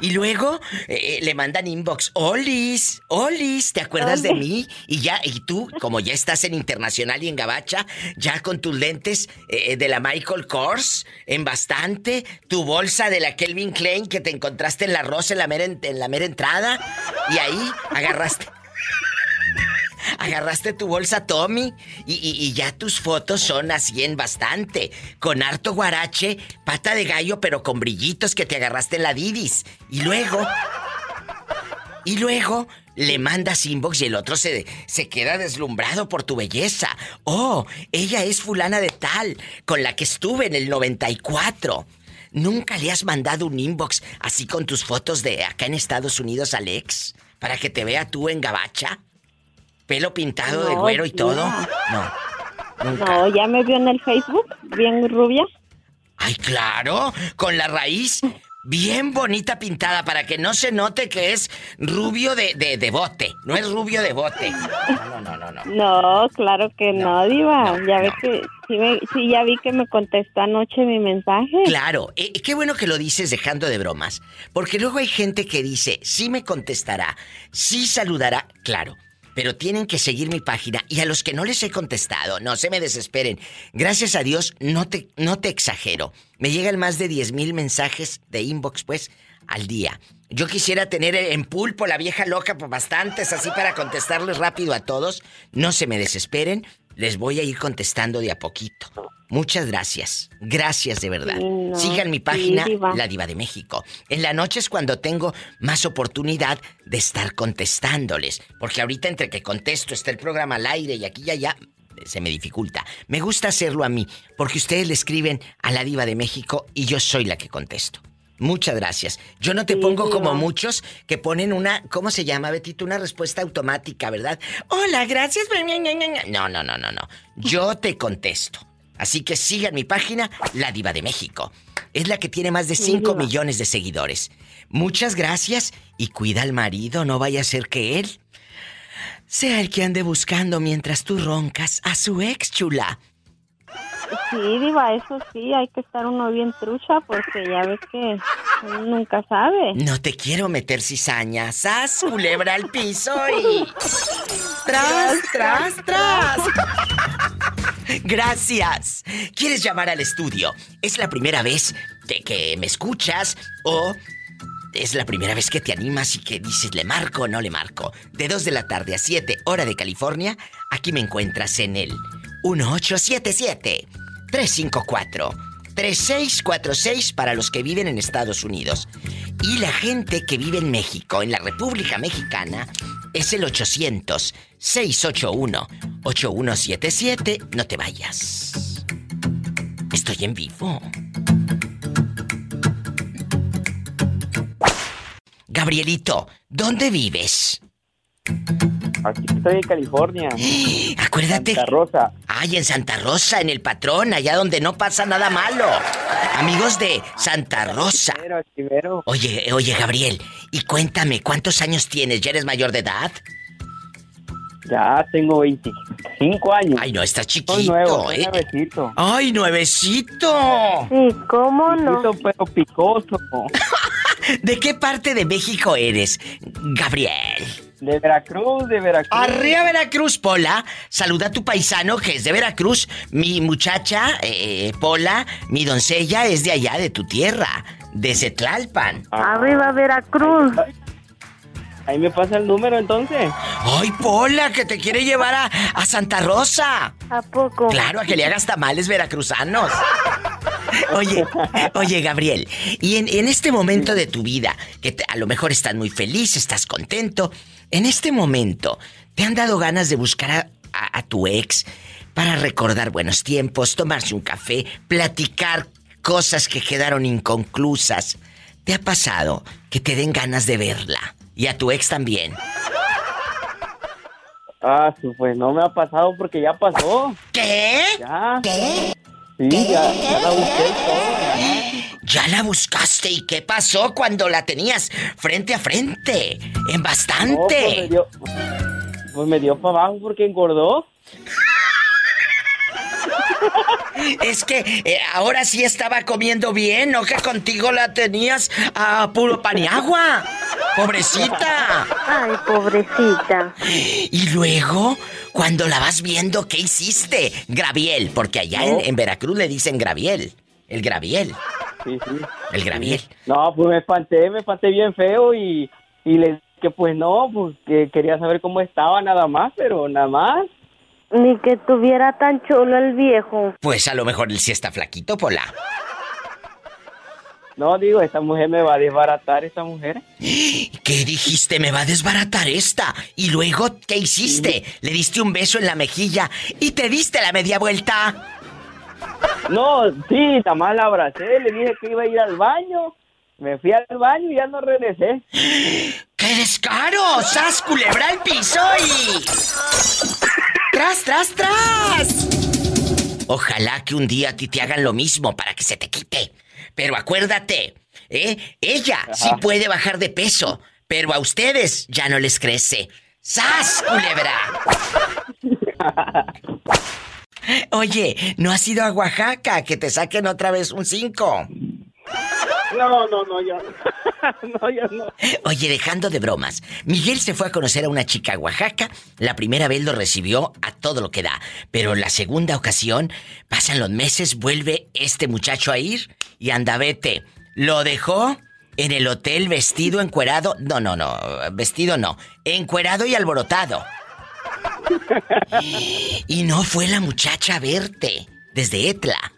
Y luego eh, le mandan inbox, Olis, Olis, ¿te acuerdas de mí? Y ya, y tú, como ya estás en Internacional y en Gabacha, ya con tus lentes eh, de la Michael Kors, en bastante, tu bolsa de la Kelvin Klein que te encontraste en la Rosa en la mera, la mera entrada, y ahí agarraste. Agarraste tu bolsa Tommy y, y- y ya tus fotos son así en bastante. Con harto guarache, pata de gallo, pero con brillitos que te agarraste en la Didis. Y luego. Y luego le mandas inbox y el otro se, se queda deslumbrado por tu belleza. Oh, ella es fulana de tal, con la que estuve en el 94. ¿Nunca le has mandado un inbox así con tus fotos de acá en Estados Unidos, Alex? Para que te vea tú en gabacha. Pelo pintado de güero y tía. todo. No. Nunca. No, ya me vio en el Facebook, bien rubia. Ay, claro, con la raíz bien bonita pintada para que no se note que es rubio de, de, de bote. No es rubio de bote. No, no, no, no. No, claro que no, Diva. ya ve que, sí, me- sí, ya vi que me contestó anoche mi mensaje. Claro, eh, qué bueno que lo dices dejando de bromas. Porque luego hay gente que dice, sí me contestará, sí saludará, claro. Pero tienen que seguir mi página y a los que no les he contestado, no se me desesperen. Gracias a Dios, no te, no te exagero. Me llegan más de 10 mil mensajes de inbox, pues, al día. Yo quisiera tener en pulpo la vieja loca, pues bastantes así para contestarles rápido a todos. No se me desesperen, les voy a ir contestando de a poquito. Muchas gracias. Gracias de verdad. Sí, no, Sigan mi sí, página, diva. La Diva de México. En la noche es cuando tengo más oportunidad de estar contestándoles. Porque ahorita entre que contesto, está el programa al aire y aquí y allá, se me dificulta. Me gusta hacerlo a mí, porque ustedes le escriben a la diva de México y yo soy la que contesto. Muchas gracias. Yo no te pongo como muchos que ponen una, ¿cómo se llama, Betito? Una respuesta automática, ¿verdad? Hola, gracias. No, no, no, no, no. Yo te contesto. Así que sigan mi página, La Diva de México. Es la que tiene más de 5 millones de seguidores. Muchas gracias y cuida al marido, no vaya a ser que él sea el que ande buscando mientras tú roncas a su ex chula. Sí, Diva, eso sí, hay que estar uno bien trucha porque ya ves que uno nunca sabe. No te quiero meter cizaña. ¡Sas, culebra al piso y... ¡Tras, tras, tras! Gracias. ¿Quieres llamar al estudio? ¿Es la primera vez que, que me escuchas o es la primera vez que te animas y que dices le marco o no le marco? De 2 de la tarde a 7, hora de California, aquí me encuentras en el 1877 354 3646 para los que viven en Estados Unidos. Y la gente que vive en México, en la República Mexicana, es el 800 681 8177. No te vayas. Estoy en vivo. Gabrielito, ¿dónde vives? Aquí estoy en California. Acuérdate. Santa Rosa. Ay, en Santa Rosa, en el patrón, allá donde no pasa nada malo. Amigos de Santa Rosa. Oye, oye, Gabriel, y cuéntame, ¿cuántos años tienes? ¿Ya eres mayor de edad? Ya tengo 25 años. Ay, no, estás chiquito, Soy nuevo, ¿eh? nuevecito. ¡Ay, nuevecito! Sí, ¿cómo no? Chiquito, pero picoso. ¿De qué parte de México eres, Gabriel? De Veracruz, de Veracruz. Arriba Veracruz, Pola. Saluda a tu paisano que es de Veracruz. Mi muchacha, eh, Pola, mi doncella es de allá, de tu tierra, de Cetlalpan. Arriba Veracruz. Ahí me pasa el número entonces. ¡Ay, Pola, que te quiere llevar a, a Santa Rosa! ¿A poco? Claro, a que le hagas tamales veracruzanos. Oye, oye, Gabriel, y en, en este momento de tu vida, que te- a lo mejor estás muy feliz, estás contento, en este momento, ¿te han dado ganas de buscar a, a- a tu ex para recordar buenos tiempos, tomarse un café, platicar cosas que quedaron inconclusas? ¿Te ha pasado que te den ganas de verla? Y a tu ex también. Ah, pues no me ha pasado porque ya pasó. ¿Qué? Ya. ¿Qué? Sí, ya, ya la busqué todo. Ya la buscaste y qué pasó cuando la tenías frente a frente. En No, pues bastante. me dio, pues me dio para abajo porque engordó. Es que eh, ahora sí estaba comiendo bien, ¿no? Que contigo la tenías a puro pan y agua. Pobrecita. Ay, pobrecita. Y luego, cuando la vas viendo, ¿qué hiciste? Graviel, porque allá en, No. en Veracruz le dicen Graviel. El Graviel. Sí, sí. El Graviel. No, pues me espanté, me espanté bien feo y, y le dije que pues no, pues que quería saber cómo estaba nada más, pero nada más. Ni que tuviera tan chulo el viejo. Pues a lo mejor él sí está flaquito, Pola. No, digo, esta mujer me va a desbaratar, esta mujer. ¿Qué dijiste? Me va a desbaratar esta. ¿Y luego qué hiciste? Le diste un beso en la mejilla y te diste la media vuelta. No, sí, nada más la abracé, le dije que iba a ir al baño. Me fui al baño y ya no regresé. ¡Qué descaro! ¡Sas, culebra al piso y... ¡Tras, tras, tras! Ojalá que un día a ti te hagan lo mismo para que se te quite. Pero acuérdate, ¿eh? Ella sí puede bajar de peso, pero a ustedes ya no les crece. ¡Sas, culebra! Oye, ¿no has ido a Oaxaca? Que te saquen otra vez un 5. No, no, no, ya. no, ya no. Oye, dejando de bromas, Miguel se fue a conocer a una chica a Oaxaca. La primera vez lo recibió a todo lo que da, pero la segunda ocasión, pasan los meses, vuelve este muchacho a ir y anda, vete. Lo dejó en el hotel vestido, encuerado. No, no, no, vestido no. Encuerado y alborotado. Y no fue la muchacha a verte desde Etla.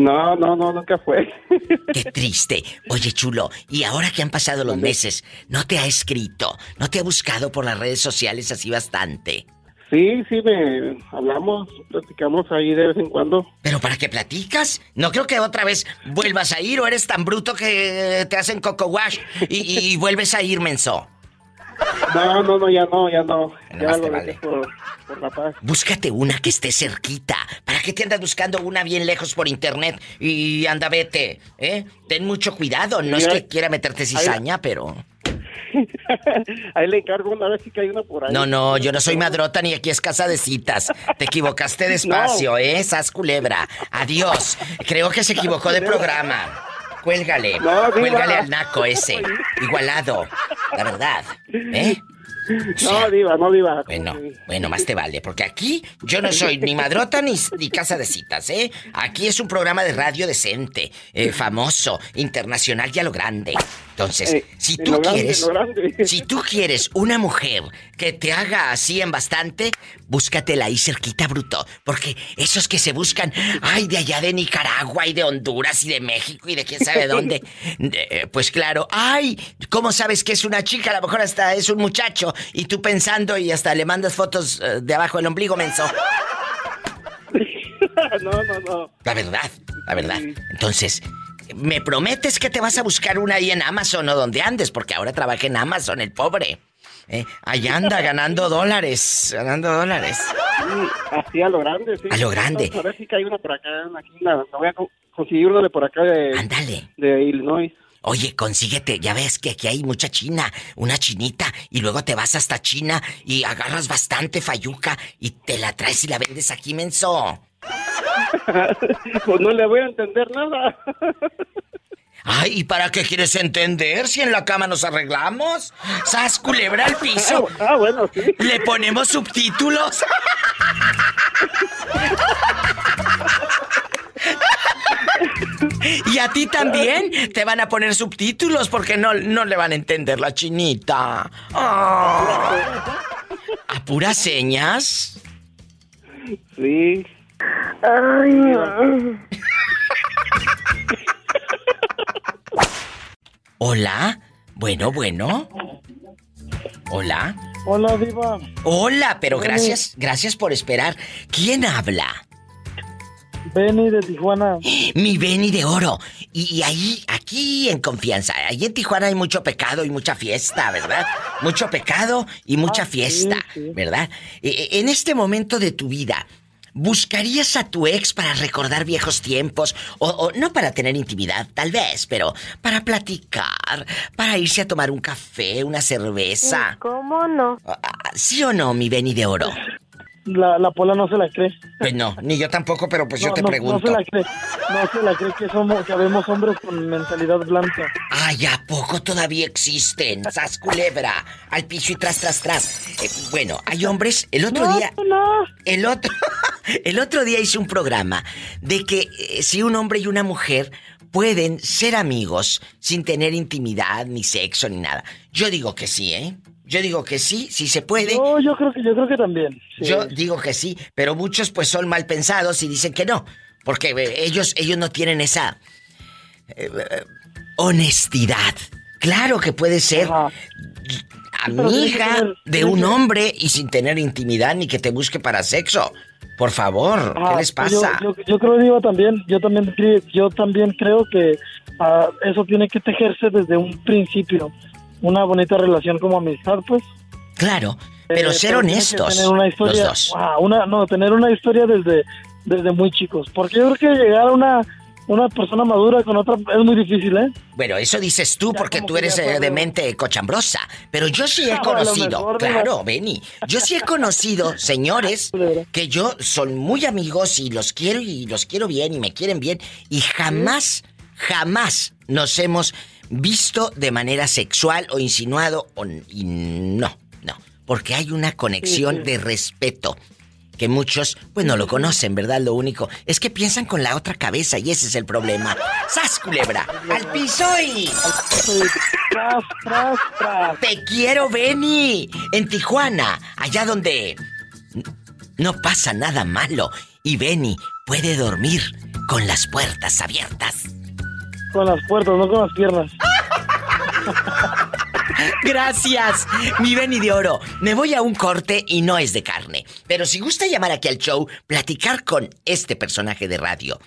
No, no, no, nunca fue. Qué triste. Oye, chulo, y ahora que han pasado los meses, ¿no te ha escrito? ¿No te ha buscado por las redes sociales así bastante? Sí, sí, me hablamos, platicamos ahí de vez en cuando. ¿Pero para qué platicas? No creo que otra vez vuelvas a ir o eres tan bruto que te hacen coco wash y, y vuelves a ir, menso. No, no, no, ya no, ya no. Ya lo vale. por, por la paz. Búscate una que esté cerquita. ¿Para qué te andas buscando una bien lejos por internet? Y anda, vete, ¿eh? Ten mucho cuidado. No es que quiera meterte cizaña, pero... Ahí le encargo una vez si que hay una por ahí. No, no, yo no soy madrota ni aquí es casa de citas. Te equivocaste de espacio, ¿eh? Sas culebra. Adiós. Creo que se equivocó de programa. Cuélgale. No. Cuélgale al naco ese. Igualado. La verdad. ¿Eh? No, diva, no, diva. Bueno, bueno, más te vale, porque aquí yo no soy ni madrota ni, ni casa de citas, ¿eh? Aquí es un programa de radio decente, eh, famoso, internacional y a lo grande. Entonces, Eh, si tú grande, quieres, si tú quieres una mujer que te haga así en bastante, búscatela ahí cerquita, bruto. Porque esos que se buscan, ay, de allá de Nicaragua y de Honduras y de México y de quién sabe dónde, eh, pues claro, ay, ¿cómo sabes que es una chica? A lo mejor hasta es un muchacho y tú pensando y hasta le mandas fotos eh, de abajo del ombligo, menso. no, no, no. La verdad, la verdad. Entonces, me prometes que te vas a buscar una ahí en Amazon o donde andes, porque ahora trabaja en Amazon, el pobre. ¿Eh? Allá anda ganando dólares, ganando dólares. Sí, así a lo grande, sí. A lo grande. A ver si hay una por acá, aquí, la, la voy a co- conseguir una de por acá de... Ándale. De Illinois. Oye, consíguete, ya ves que aquí hay mucha china, una chinita, y luego te vas hasta China y agarras bastante fayuca y te la traes y la vendes aquí, menso. pues no le voy a entender nada. Ay, ¿y para qué quieres entender si en la cama nos arreglamos? ¿Sas culebra al piso? Ah, bueno, sí. ¿Le ponemos subtítulos? Y a ti también te van a poner subtítulos porque no, no le van a entender la chinita. Ah. ¿A puras señas? Sí. ¿Hola? Bueno, bueno. ¿Hola? Hola, Diva. Hola, pero gracias, gracias por esperar. ¿Quién habla? Benny de Tijuana. Mi Benny de oro. Y, ahí, aquí en confianza. Ahí en Tijuana hay mucho pecado y mucha fiesta, ¿verdad? Mucho pecado y mucha fiesta, ¿verdad? E- e- En este momento de tu vida, ¿buscarías a tu ex para recordar viejos tiempos? O, o no para tener intimidad, tal vez, pero para platicar, para irse a tomar un café, una cerveza. ¿Cómo no? ¿Sí o no, mi Benny de oro? La, la pola no se la cree. Pues no, ni yo tampoco, pero pues yo No, te no, pregunto. No se la cree. No se la cree que somos, que habemos hombres con mentalidad blanca. Ay, ¿a poco todavía existen? Sas culebra, al piso y tras, tras, tras. Eh, bueno, hay hombres. El otro No, día. El otro. el otro día hice un programa de que eh, si un hombre y una mujer pueden ser amigos sin tener intimidad, ni sexo, ni nada. Yo digo que sí, ¿eh? Yo digo que sí, sí se puede. No, yo creo que, yo creo que también. sí. Yo digo que sí, pero muchos pues son mal pensados y dicen que no, porque eh, ellos ellos no tienen esa eh, honestidad. Claro que puede ser amiga tener- de un que- hombre y sin tener intimidad ni que te busque para sexo. Por favor, ¿qué les yo- pasa? Yo, yo creo, Diva, también, yo también, yo también creo que ah, eso tiene que tejerse desde un principio. Una bonita relación como amistad, pues. Claro, pero Eh, ser tiene que honestos, tener una historia, los dos. Una, no, tener una historia desde, desde muy chicos. Porque yo creo que llegar a una, una persona madura con otra es muy difícil, ¿eh? Bueno, eso dices tú porque tú eres eh, fue de mente cochambrosa. Pero yo sí he conocido, claro. Benny. Yo sí he conocido señores que yo son muy amigos y los quiero y los quiero bien y me quieren bien. Y jamás, jamás nos hemos visto de manera sexual o insinuado. O, y no, no. Porque hay una conexión Sí, sí. de respeto que muchos, pues no lo conocen, ¿verdad? Lo único es que piensan con la otra cabeza y ese es el problema. ¡Sas, culebra! ¡Al piso y... Tras, tras, tras. ¡Te quiero, Benny! En Tijuana, allá donde no pasa nada malo y Benny puede dormir con las puertas abiertas. Con las puertas, no con las piernas. Gracias, mi Benny de Oro. Me voy a un corte y no es de carne. Pero si gusta llamar aquí al show, platicar con este personaje de radio,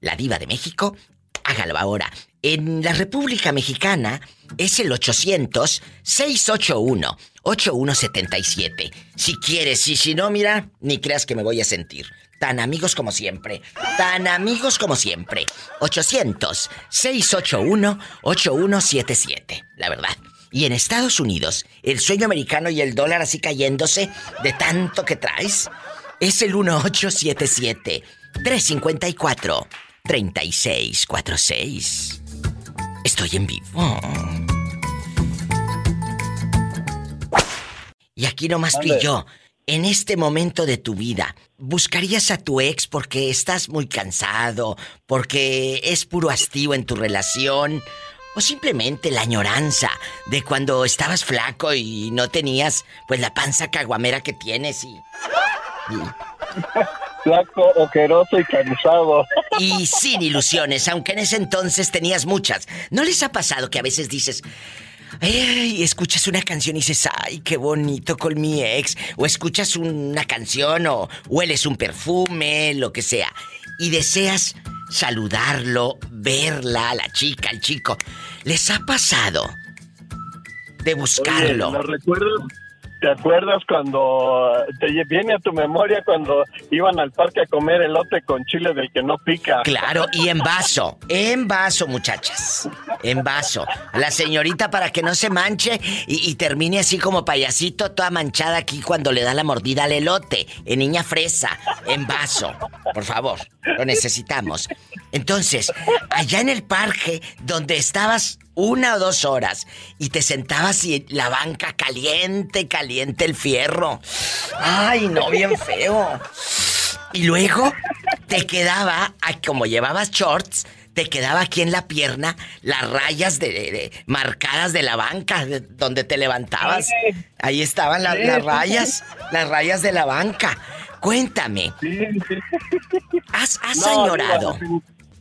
la diva de México, hágalo ahora. En la República Mexicana es el 800-681-8177. Si quieres y si no, mira, ni creas que me voy a sentir. Tan amigos como siempre. Tan amigos como siempre. 800-681-8177. La verdad. Y en Estados Unidos, el sueño americano y el dólar así cayéndose de tanto que traes, es el 1877 354 3646. Estoy en vivo. Y aquí nomás tú y yo. En este momento de tu vida, ¿buscarías a tu ex porque estás muy cansado, porque es puro hastío en tu relación? ¿O simplemente la añoranza de cuando estabas flaco y no tenías pues la panza caguamera que tienes y... Flaco, ojeroso y cansado. Y sin ilusiones, aunque en ese entonces tenías muchas. ¿No les ha pasado que a veces dices, ay, escuchas una canción y dices, ay, qué bonito con mi ex? O escuchas una canción o hueles un perfume, lo que sea. Y deseas saludarlo, verla, la chica, el chico. ¿Les ha pasado de buscarlo? Oye, ¿lo recuerdas? ¿Te acuerdas cuando te viene a tu memoria cuando iban al parque a comer elote con chile del que no pica? Claro, y en vaso, en vaso, muchachas. En vaso. La señorita para que no se manche y termine así como payasito, toda manchada aquí cuando le da la mordida al elote. En niña fresa, en vaso. Por favor, lo necesitamos. Entonces, allá en el parque, donde estabas una o dos horas y te sentabas y la banca caliente, caliente el fierro. Ay, no, bien feo. Y luego te quedaba, como llevabas shorts, te quedaba aquí en la pierna las rayas de, de- de- marcadas de la banca de- donde te levantabas. Ahí estaban la- las rayas, las rayas de la banca. Cuéntame. ¿Has, has añorado?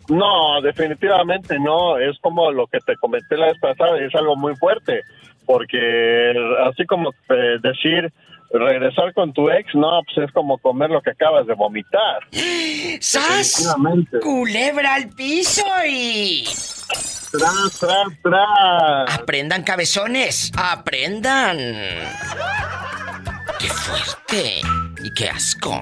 No, definitivamente no. Es como lo que te comenté la vez pasada, es algo muy fuerte. Porque así como eh, decir regresar con tu ex, no, pues es como comer lo que acabas de vomitar. ¡Sas! Culebra al piso y... Tras, tras, tras. Aprendan cabezones, aprendan. Qué fuerte y qué asco.